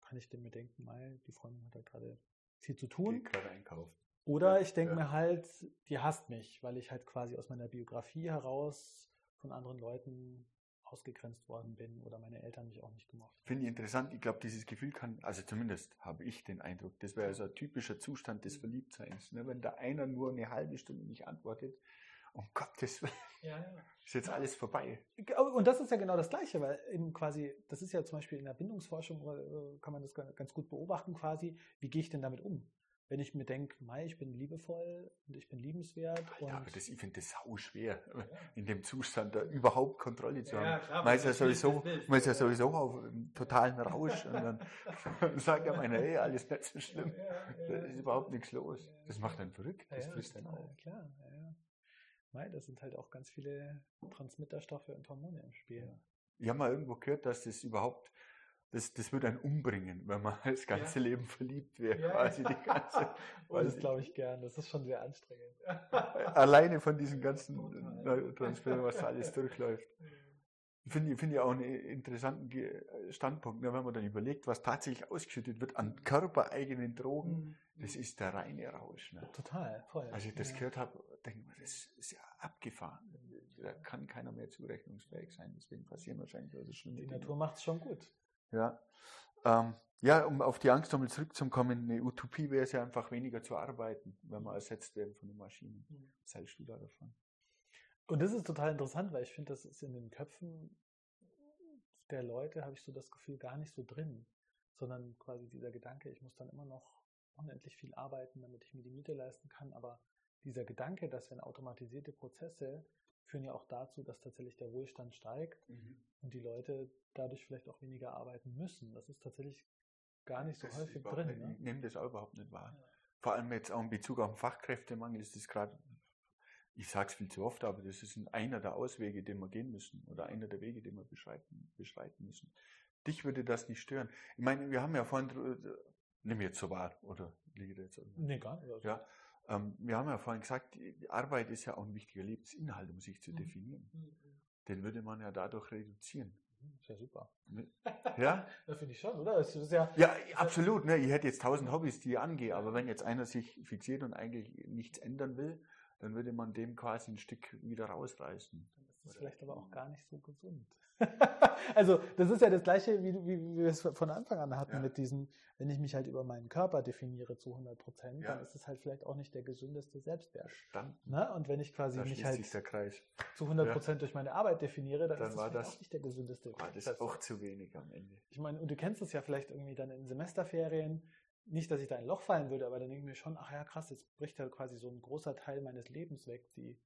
kann ich mir denken, mal, die Freundin hat halt gerade viel zu tun. gerade einkaufen. Oder ich denke ja. mir halt, die hasst mich, weil ich halt quasi aus meiner Biografie heraus von anderen Leuten ausgegrenzt worden bin oder meine Eltern mich auch nicht gemocht haben. Finde ich interessant. Ich glaube, dieses Gefühl kann, also zumindest habe ich den Eindruck, das wäre so ein typischer Zustand des mhm. Verliebtseins. Ne? Wenn da einer nur eine halbe Stunde nicht antwortet, um Gottes Willen, ja, ja. ist jetzt alles vorbei. Und das ist ja genau das Gleiche, weil eben quasi, das ist ja zum Beispiel in der Bindungsforschung, äh, kann man das ganz gut beobachten quasi, wie gehe ich denn damit um? Wenn ich mir denke, Mai, ich bin liebevoll und ich bin liebenswert. Alter, aber das, ich finde das sau schwer, ja. in dem Zustand da überhaupt Kontrolle zu haben. Ja, man ist ja sowieso, man ist ja sowieso auf einem totalen Rausch und dann sagt ja meiner, hey, alles nicht so schlimm. da ist überhaupt nichts los. Das macht einen verrückt, das frisst dann auf. Klar, ja. Mai, das sind halt auch ganz viele Transmitterstoffe und Hormone im Spiel. Ich habe mal irgendwo gehört, dass das überhaupt das, das würde einen umbringen, wenn man das ganze ja. Leben verliebt wäre, ja, quasi die ganze. oh, das glaube ich gern, das ist schon sehr anstrengend. Alleine von diesen ganzen Neurotransmittern, was da alles durchläuft. Finde ich, finde ich auch einen interessanten Standpunkt, ne, wenn man dann überlegt, was tatsächlich ausgeschüttet wird an körpereigenen Drogen, mhm. das ist der reine Rausch. Ne? Total, voll. Als ich das ja. gehört habe, denke ich mir, das ist ja abgefahren. Da kann keiner mehr zurechnungsfähig sein. Deswegen passieren wahrscheinlich also schlimme Die Natur macht es schon gut. Ja. Ähm, ja, um auf die Angst nochmal zurückzukommen, eine Utopie wäre es ja einfach weniger zu arbeiten, wenn wir ersetzt werden von den Maschinen. Mhm. Was hältst du da davon? Und das ist total interessant, weil ich finde, das ist in den Köpfen der Leute, habe ich so das Gefühl, gar nicht so drin, sondern quasi dieser Gedanke, ich muss dann immer noch unendlich viel arbeiten, damit ich mir die Miete leisten kann. Aber dieser Gedanke, dass wenn automatisierte Prozesse führen ja auch dazu, dass tatsächlich der Wohlstand steigt mhm. und die Leute dadurch vielleicht auch weniger arbeiten müssen. Das ist tatsächlich gar nicht so das häufig drin. Nicht, ne? Ich nehme das auch überhaupt nicht wahr. Ja. Vor allem jetzt auch in Bezug auf den Fachkräftemangel ist das gerade, ich sage es viel zu oft, aber das ist einer der Auswege, den wir gehen müssen oder einer der Wege, den wir beschreiten, beschreiten müssen. Dich würde das nicht stören. Ich meine, wir haben ja vorhin, nimm jetzt so wahr, oder liege jetzt? Nee, gar nicht. Also. Ja, ähm, wir haben ja vorhin gesagt, Arbeit ist ja auch ein wichtiger Lebensinhalt, um sich zu mhm. definieren. Mhm. Den würde man ja dadurch reduzieren. Mhm, ist ja super. Ja? das finde ich schon, oder? Das ist ja, ja, absolut. Ne? Ich hätte jetzt tausend Hobbys, die ich angehe, aber wenn jetzt einer sich fixiert und eigentlich nichts ändern will, dann würde man dem quasi ein Stück wieder rausreißen. Das ist vielleicht aber auch gar nicht so gesund. also das ist ja das gleiche, wie, wie, wie wir es von Anfang an hatten ja. mit diesem, wenn ich mich halt über meinen Körper definiere zu 100 Prozent, ja. dann ist es halt vielleicht auch nicht der gesündeste Selbstwert. Ne? Und wenn ich quasi da mich halt zu 100 Prozent ja. durch meine Arbeit definiere, dann, dann ist das, das auch nicht der gesündeste. War das auch zu wenig am Ende. Ich meine, und du kennst es ja vielleicht irgendwie dann in Semesterferien, nicht, dass ich da in ein Loch fallen würde, aber dann denke ich mir schon, ach ja, krass, jetzt bricht ja quasi so ein großer Teil meines Lebens weg, die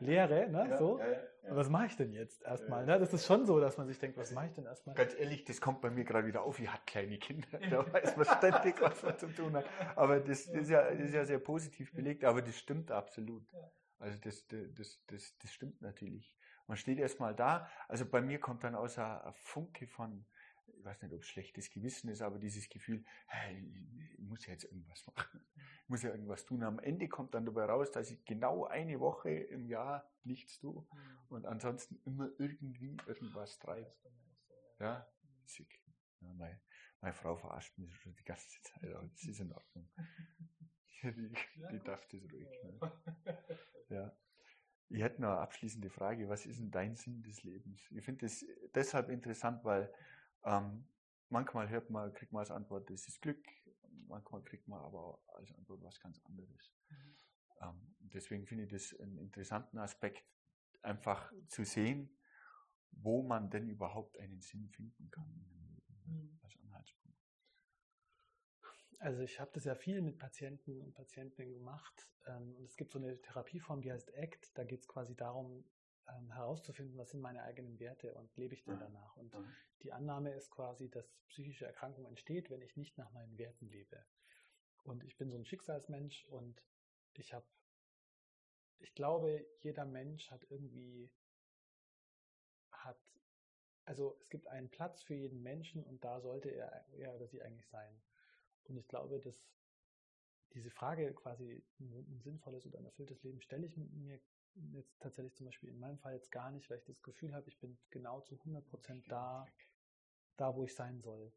Lehre, ne, ja, so. Ja, ja, Und was mache ich denn jetzt erstmal? Ne? Das ist schon so, dass man sich denkt, was mache ich denn erstmal? Ganz ehrlich, das kommt bei mir gerade wieder auf. Ich hatte kleine Kinder, da weiß man ständig, was man zu tun hat. Aber das, das, ist, ja, das ist ja sehr positiv belegt, aber das stimmt absolut. Also das, das, das, das stimmt natürlich. Man steht erstmal da. Also bei mir kommt dann außer Funke von, ich weiß nicht, ob es schlechtes Gewissen ist, aber dieses Gefühl, hey, ich muss ja jetzt irgendwas machen. Ich muss ja irgendwas tun. Am Ende kommt dann dabei raus, dass ich genau eine Woche im Jahr nichts tue mhm. und ansonsten immer irgendwie irgendwas treibe. Ja, sick. Ja, meine, meine Frau verarscht mich schon die ganze Zeit, aber das ist in Ordnung. die, die darf das ruhig. Ne? Ja. Ich hätte noch eine abschließende Frage. Was ist denn dein Sinn des Lebens? Ich finde das deshalb interessant, weil ähm, manchmal hört man, kriegt man als Antwort, das ist Glück. Manchmal kriegt man aber als Antwort was ganz anderes. Mhm. Ähm, deswegen finde ich das einen interessanten Aspekt, einfach zu sehen, wo man denn überhaupt einen Sinn finden kann Leben mhm. als Anhaltspunkt. Also ich habe das ja viel mit Patienten und Patientinnen gemacht ähm, und es gibt so eine Therapieform, die heißt ACT. Da geht es quasi darum, ähm, herauszufinden, was sind meine eigenen Werte und lebe ich denn danach. Und die Annahme ist quasi, dass psychische Erkrankung entsteht, wenn ich nicht nach meinen Werten lebe. Und ich bin so ein Schicksalsmensch und ich habe, ich glaube, jeder Mensch hat irgendwie, hat, also es gibt einen Platz für jeden Menschen und da sollte er, er oder sie eigentlich sein. Und ich glaube, dass diese Frage quasi ein sinnvolles oder ein erfülltes Leben stelle ich mir jetzt tatsächlich zum Beispiel in meinem Fall jetzt gar nicht, weil ich das Gefühl habe, ich bin genau zu 100 Prozent da, da, wo ich sein soll.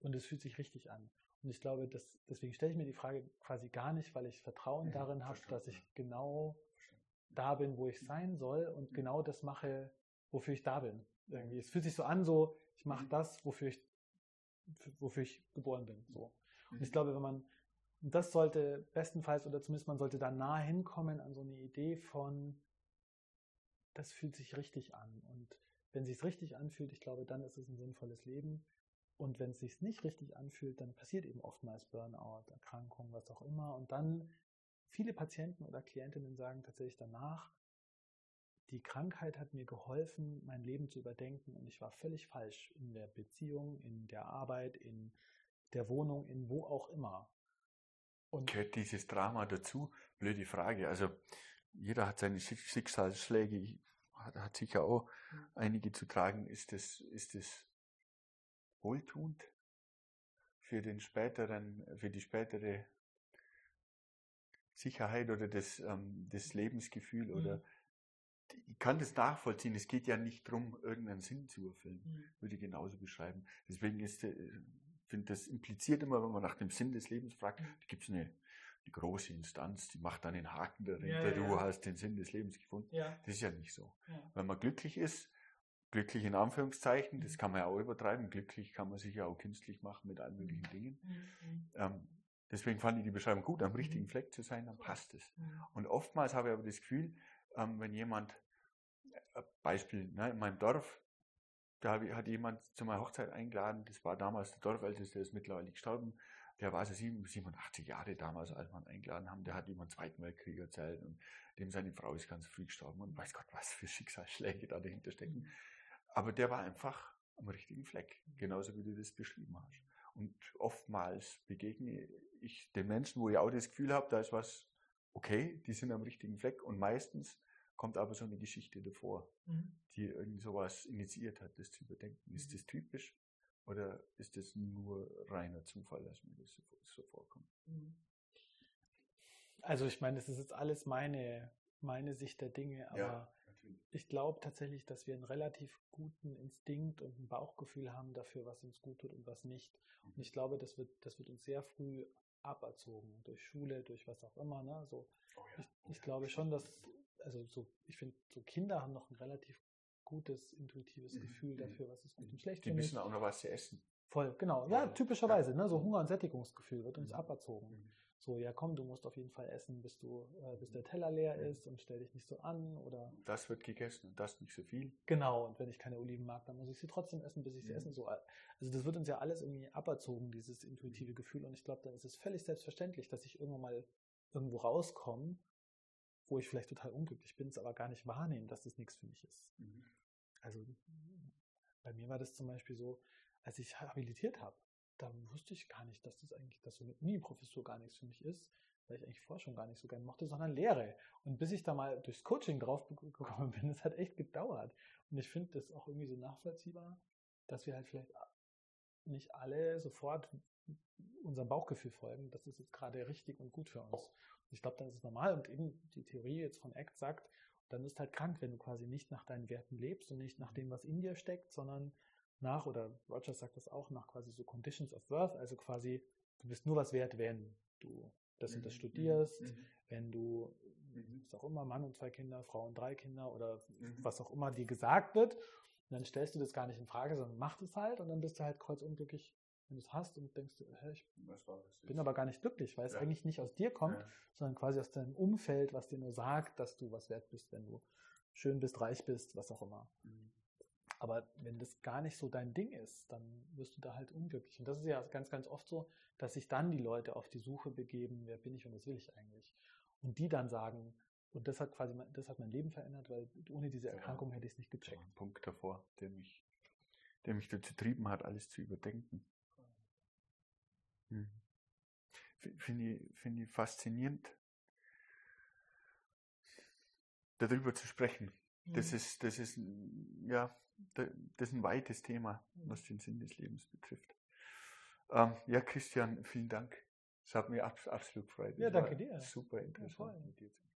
Und es fühlt sich richtig an. Und ich glaube, dass, deswegen stelle ich mir die Frage quasi gar nicht, weil ich Vertrauen darin habe, dass ich genau da bin, wo ich sein soll und genau das mache, wofür ich da bin. Irgendwie. Es fühlt sich so an, so, ich mache mhm. das, wofür ich, wofür ich geboren bin. So. Und ich mhm. glaube, wenn man, das sollte bestenfalls oder zumindest man sollte da nah hinkommen an so eine Idee von, das fühlt sich richtig an. Und wenn es sich richtig anfühlt, ich glaube, dann ist es ein sinnvolles Leben. Und wenn es sich nicht richtig anfühlt, dann passiert eben oftmals Burnout, Erkrankung, was auch immer. Und dann viele Patienten oder Klientinnen sagen tatsächlich danach, die Krankheit hat mir geholfen, mein Leben zu überdenken und ich war völlig falsch in der Beziehung, in der Arbeit, in der Wohnung, in wo auch immer. Und Gehört dieses Drama dazu? Blöde Frage. Also jeder hat seine Schicksalsschläge, hat, hat sicher auch mhm. einige zu tragen. Ist das, ist das wohltuend für den späteren, für die spätere Sicherheit oder das, ähm, das Lebensgefühl oder mhm. ich kann das nachvollziehen. Es geht ja nicht darum, irgendeinen Sinn zu erfüllen, mhm. würde ich genauso beschreiben. Deswegen ist, äh, finde das impliziert immer, wenn man nach dem Sinn des Lebens fragt, mhm. gibt es eine, eine, große Instanz, die macht dann einen Haken dahinter, ja, ja, du hast den Sinn des Lebens gefunden. Das ist ja nicht so. Wenn man glücklich ist, glücklich in Anführungszeichen, das mhm. kann man ja auch übertreiben. Glücklich kann man sich ja auch künstlich machen mit allen möglichen mhm. Dingen. Mhm. Ähm, deswegen fand ich die Beschreibung gut, am richtigen Fleck zu sein, dann passt es. Und oftmals habe ich aber das Gefühl, ähm, wenn jemand, äh, Beispiel, ne, in meinem Dorf, da hat jemand zu meiner Hochzeit eingeladen, das war damals der Dorfälteste, der ist mittlerweile gestorben, der war so 87 Jahre damals, als wir ihn eingeladen haben, der hat über den Zweiten Weltkrieg erzählt und dem seine Frau ist ganz früh gestorben und weiß Gott, was für Schicksalsschläge da dahinter stecken. Aber der war einfach am richtigen Fleck, genauso wie du das beschrieben hast. Und oftmals begegne ich den Menschen, wo ich auch das Gefühl habe, da ist was okay, die sind am richtigen Fleck. Und meistens kommt aber so eine Geschichte davor, mhm. die irgendwie sowas initiiert hat, das zu überdenken. Ist das typisch oder ist das nur reiner Zufall, dass mir das so, so vorkommt? Mhm. Also ich meine, das ist jetzt alles meine, meine Sicht der Dinge, aber ja ich glaube tatsächlich, dass wir einen relativ guten Instinkt und ein Bauchgefühl haben dafür, was uns gut tut und was nicht. Und ich glaube, das wird, das wird uns sehr früh aberzogen, durch Schule, durch was auch immer. Ne? So, oh ja. ich, ich glaube schon, dass, also so, ich finde, so Kinder haben noch ein relativ gutes, intuitives mhm. Gefühl mhm. dafür, was ist gut und schlecht. Die müssen auch noch was zu essen. Voll, genau. Ja, typischerweise, ne? So Hunger- und Sättigungsgefühl wird uns mhm. aberzogen. Mhm so, ja komm, du musst auf jeden Fall essen, bis du, äh, bis der Teller leer ist und stell dich nicht so an oder. Das wird gegessen und das nicht so viel. Genau, und wenn ich keine Oliven mag, dann muss ich sie trotzdem essen, bis ich sie mhm. essen. So, also das wird uns ja alles irgendwie aberzogen, dieses intuitive Gefühl. Und ich glaube, dann ist es völlig selbstverständlich, dass ich irgendwann mal irgendwo rauskomme, wo ich vielleicht total unglücklich bin, es aber gar nicht wahrnehmen, dass das nichts für mich ist. Mhm. Also bei mir war das zum Beispiel so, als ich habilitiert habe, da wusste ich gar nicht, dass das eigentlich, dass so eine Uni-Professur gar nichts für mich ist, weil ich eigentlich Forschung gar nicht so gerne mochte, sondern Lehre. Und bis ich da mal durchs Coaching drauf gekommen bin, das hat echt gedauert. Und ich finde das auch irgendwie so nachvollziehbar, dass wir halt vielleicht nicht alle sofort unserem Bauchgefühl folgen, das ist jetzt gerade richtig und gut für uns. Ich glaube, dann ist es normal und eben die Theorie jetzt von ACT sagt, dann bist du halt krank, wenn du quasi nicht nach deinen Werten lebst und nicht nach dem, was in dir steckt, sondern nach, oder Rogers sagt das auch, nach quasi so Conditions of Worth, also quasi, du bist nur was wert, wenn du das und das Mhm, studierst, mhm, wenn du, Mhm. was auch immer, Mann und zwei Kinder, Frau und drei Kinder oder Mhm. was auch immer dir gesagt wird, dann stellst du das gar nicht in Frage, sondern machst es halt und dann bist du halt kreuzunglücklich, wenn du es hast und denkst, hä, ich bin aber gar nicht glücklich, weil es Ja. eigentlich nicht aus dir kommt, Ja. sondern quasi aus deinem Umfeld, was dir nur sagt, dass du was wert bist, wenn du schön bist, reich bist, was auch immer. Mhm. Aber wenn das gar nicht so dein Ding ist, dann wirst du da halt unglücklich. Und das ist ja ganz, ganz oft so, dass sich dann die Leute auf die Suche begeben, wer bin ich und was will ich eigentlich. Und die dann sagen, und das hat quasi, mein- das hat mein Leben verändert, weil ohne diese. Erkrankung hätte ich es nicht gecheckt. war ein Punkt davor, der mich, der mich dazu getrieben hat, alles zu überdenken. Mhm. Finde ich, finde ich faszinierend, darüber zu sprechen. Das Mhm. ist, das ist, ein- ja, da- das ist ein weites Thema, was den Sinn des Lebens betrifft. Ähm, ja, Christian, vielen Dank. Es hat mir abs absolut gefreut. Ja, danke dir. Super interessant voll. mit dir zu